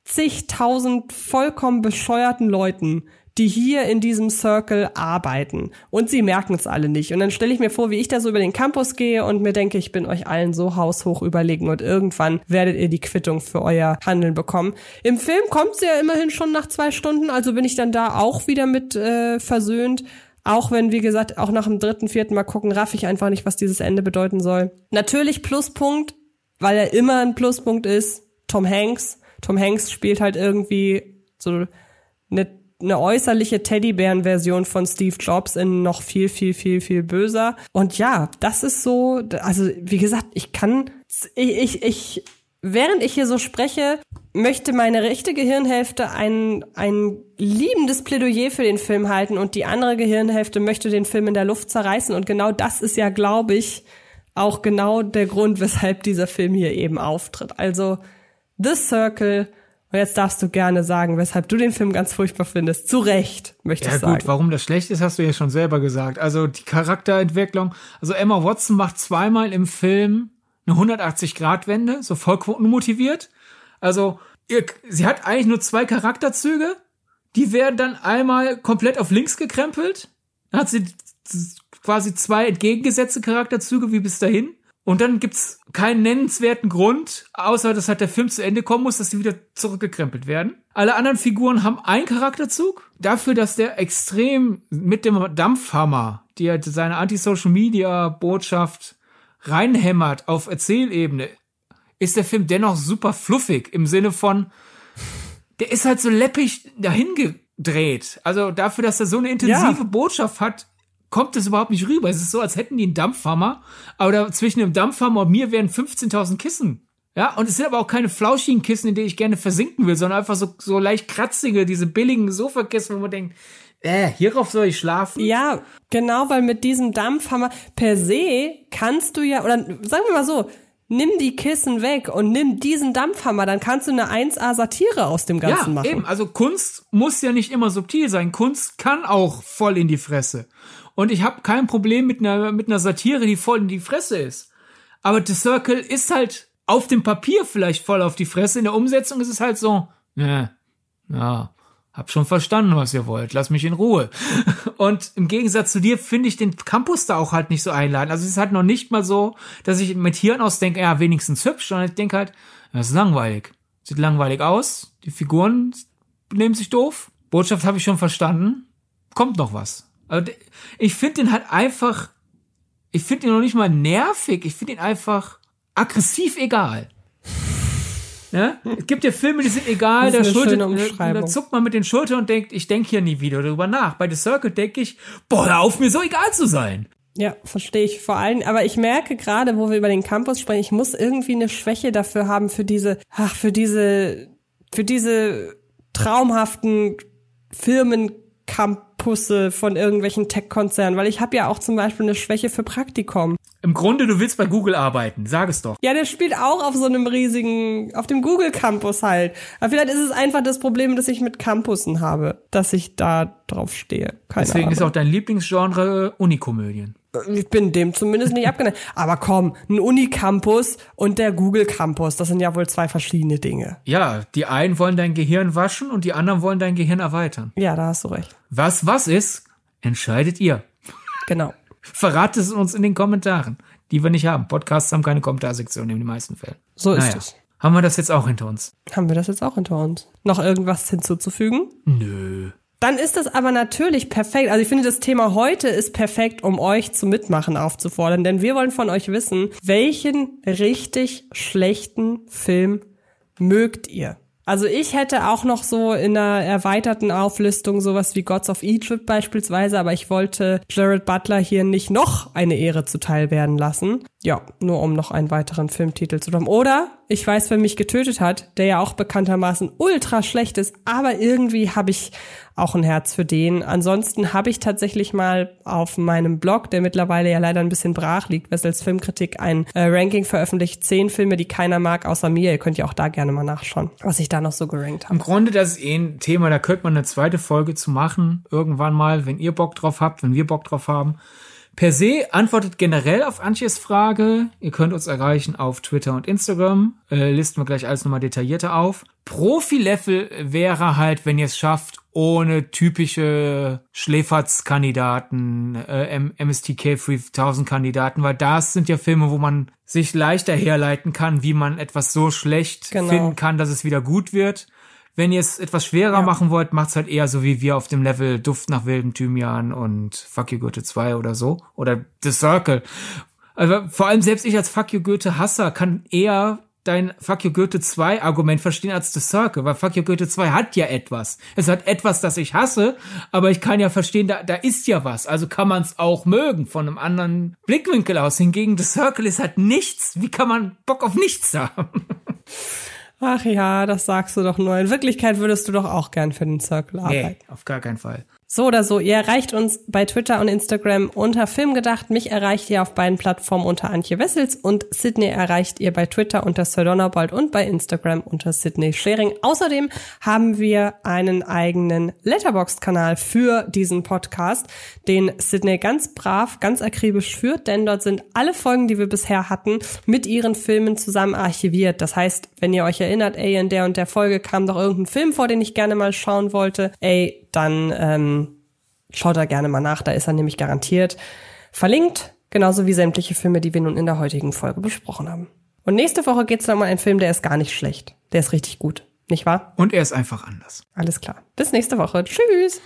zigtausend vollkommen bescheuerten Leuten, die hier in diesem Circle arbeiten. Und sie merken es alle nicht. Und dann stelle ich mir vor, wie ich da so über den Campus gehe und mir denke, ich bin euch allen so haushoch überlegen und irgendwann werdet ihr die Quittung für euer Handeln bekommen. Im Film kommt sie ja immerhin schon nach zwei Stunden, also bin ich dann da auch wieder mit äh, versöhnt. Auch wenn, wie gesagt, auch nach dem dritten, vierten Mal gucken, raff ich einfach nicht, was dieses Ende bedeuten soll. Natürlich Pluspunkt, weil er immer ein Pluspunkt ist, Tom Hanks. Tom Hanks spielt halt irgendwie so eine, eine äußerliche Teddybären-Version von Steve Jobs in noch viel, viel, viel, viel böser. Und ja, das ist so, also wie gesagt, ich kann, ich, ich, ich während ich hier so spreche, möchte meine rechte Gehirnhälfte ein, ein liebendes Plädoyer für den Film halten und die andere Gehirnhälfte möchte den Film in der Luft zerreißen. Und genau das ist ja, glaube ich, auch genau der Grund, weshalb dieser Film hier eben auftritt. Also The Circle. Und jetzt darfst du gerne sagen, weshalb du den Film ganz furchtbar findest. Zu Recht, möchte ja, ich sagen. Ja gut, warum das schlecht ist, hast du ja schon selber gesagt. Also die Charakterentwicklung. Also Emma Watson macht zweimal im Film eine 180-Grad-Wende, so vollkommen motiviert. Also, ihr, sie hat eigentlich nur zwei Charakterzüge. Die werden dann einmal komplett auf links gekrempelt. Dann hat sie quasi zwei entgegengesetzte Charakterzüge wie bis dahin. Und dann gibt's keinen nennenswerten Grund, außer dass halt der Film zu Ende kommen muss, dass sie wieder zurückgekrempelt werden. Alle anderen Figuren haben einen Charakterzug. Dafür, dass der extrem mit dem Dampfhammer, die halt seine Anti-Social-Media-Botschaft reinhämmert auf Erzählebene, ist der Film dennoch super fluffig im Sinne von, der ist halt so läppig dahin gedreht. Also dafür, dass er so eine intensive ja. Botschaft hat, kommt es überhaupt nicht rüber. Es ist so, als hätten die einen Dampfhammer, aber zwischen dem Dampfhammer und mir wären 15.000 Kissen. Ja, und es sind aber auch keine flauschigen Kissen, in denen ich gerne versinken will, sondern einfach so, so leicht kratzige, diese billigen Sofakissen, wo man denkt, äh, hierauf soll ich schlafen? Ja, genau, weil mit diesem Dampfhammer per se kannst du ja, oder sagen wir mal so, nimm die Kissen weg und nimm diesen Dampfhammer, dann kannst du eine 1A Satire aus dem Ganzen ja, machen. Eben, also Kunst muss ja nicht immer subtil sein. Kunst kann auch voll in die Fresse. Und ich habe kein Problem mit einer, mit einer Satire, die voll in die Fresse ist. Aber The Circle ist halt auf dem Papier vielleicht voll auf die Fresse. In der Umsetzung ist es halt so, ja, ja, Hab schon verstanden, was ihr wollt. Lass mich in Ruhe. Und im Gegensatz zu dir finde ich den Campus da auch halt nicht so einladend. Also es ist halt noch nicht mal so, dass ich mit Hirn aus denke, ja, wenigstens hübsch, sondern ich denke halt, das ist langweilig. Sieht langweilig aus. Die Figuren nehmen sich doof. Botschaft habe ich schon verstanden. Kommt noch was. Also ich finde den halt einfach, ich finde ihn noch nicht mal nervig. Ich finde ihn einfach aggressiv egal. Ja? Es gibt ja Filme, die sind egal, da, schultert, da zuckt man mit den Schultern und denkt, ich denke hier nie wieder darüber nach. Bei The Circle denke ich, boah, hör auf mir so egal zu sein. Ja, verstehe ich vor allem. Aber ich merke gerade, wo wir über den Campus sprechen, ich muss irgendwie eine Schwäche dafür haben für diese, ach, für diese, für diese traumhaften Firmencampusse von irgendwelchen Tech-Konzernen, weil ich habe ja auch zum Beispiel eine Schwäche für Praktikum. Im Grunde, du willst bei Google arbeiten, sag es doch. Ja, der spielt auch auf so einem riesigen, auf dem Google Campus halt. Aber vielleicht ist es einfach das Problem, das ich mit Campussen habe, dass ich da drauf stehe. Keine Deswegen Ahnung. ist auch dein Lieblingsgenre Unikomödien. Ich bin dem zumindest nicht abgeneigt. Aber komm, ein Unicampus und der Google Campus, das sind ja wohl zwei verschiedene Dinge. Ja, die einen wollen dein Gehirn waschen und die anderen wollen dein Gehirn erweitern. Ja, da hast du recht. Was was ist, entscheidet ihr. Genau. Verratet es uns in den Kommentaren, die wir nicht haben. Podcasts haben keine Kommentarsektion in den meisten Fällen. So ist Naja, es. haben wir das jetzt auch hinter uns? Haben wir das jetzt auch hinter uns? Noch irgendwas hinzuzufügen? Nö. Dann ist das aber natürlich perfekt. Also ich finde, das Thema heute ist perfekt, um euch zum Mitmachen aufzufordern, denn wir wollen von euch wissen, welchen richtig schlechten Film mögt ihr? Also ich hätte auch noch so in einer erweiterten Auflistung sowas wie Gods of Egypt beispielsweise, aber ich wollte Jared Butler hier nicht noch eine Ehre zuteil werden lassen. Ja, nur um noch einen weiteren Filmtitel zu haben. Oder Ich weiß, wer mich getötet hat, der ja auch bekanntermaßen ultra schlecht ist, aber irgendwie habe ich auch ein Herz für den. Ansonsten habe ich tatsächlich mal auf meinem Blog, der mittlerweile ja leider ein bisschen brach liegt, Wessels Filmkritik, ein äh, Ranking veröffentlicht. Zehn Filme, die keiner mag, außer mir. Ihr könnt ja auch da gerne mal nachschauen, was ich da noch so gerankt habe. Im Grunde, das ist eh ein Thema, da könnte man eine zweite Folge zu machen, irgendwann mal, wenn ihr Bock drauf habt, wenn wir Bock drauf haben. Per se antwortet generell auf Antjes Frage. Ihr könnt uns erreichen auf Twitter und Instagram. Äh, listen wir gleich alles nochmal detaillierter auf. Profi-Level wäre halt, wenn ihr es schafft, ohne typische Schläferz-Kandidaten, äh, MSTK 3000-Kandidaten, weil das sind ja Filme, wo man sich leichter herleiten kann, wie man etwas so schlecht Genau. finden kann, dass es wieder gut wird. Wenn ihr es etwas schwerer machen wollt, macht's halt eher so wie wir auf dem Level Duft nach wildem Thymian und Fuck You Goethe 2 oder so. Oder The Circle. Also vor allem selbst ich als Fuck You Goethe Hasser kann eher dein Fuck You Goethe 2 Argument verstehen als The Circle, weil Fuck You Goethe 2 hat ja etwas. Es hat etwas, das ich hasse, aber ich kann ja verstehen, da, da ist ja was. Also kann man es auch mögen von einem anderen Blickwinkel aus. Hingegen The Circle ist halt nichts. Wie kann man Bock auf nichts haben? Ach ja, das sagst du doch nur. In Wirklichkeit würdest du doch auch gern für den Circle arbeiten. Nee, auf gar keinen Fall. So oder so, ihr erreicht uns bei Twitter und Instagram unter Filmgedacht. Mich erreicht ihr auf beiden Plattformen unter Antje Wessels und Sydney erreicht ihr bei Twitter unter Sir Donnerbold und bei Instagram unter Sydney Schering. Außerdem haben wir einen eigenen Letterboxd-Kanal für diesen Podcast, den Sydney ganz brav, ganz akribisch führt, denn dort sind alle Folgen, die wir bisher hatten, mit ihren Filmen zusammen archiviert. Das heißt, wenn ihr euch erinnert, ey, in der und der Folge kam doch irgendein Film vor, den ich gerne mal schauen wollte, ey, dann ähm, schaut da gerne mal nach, da ist er nämlich garantiert verlinkt, genauso wie sämtliche Filme, die wir nun in der heutigen Folge besprochen haben. Und nächste Woche geht's dann um einen Film, der ist gar nicht schlecht. Der ist richtig gut, nicht wahr? Und er ist einfach anders. Alles klar. Bis nächste Woche. Tschüss.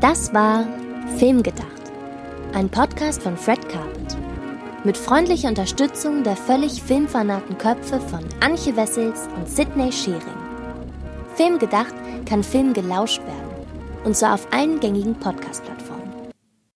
Das war Filmgedacht, ein Podcast von Fred Carpet. Mit freundlicher Unterstützung der völlig filmfanaten Köpfe von Anche Wessels und Sidney Schering. Filmgedacht kann Film gelauscht werden. Und zwar auf allen gängigen Podcast-Plattformen.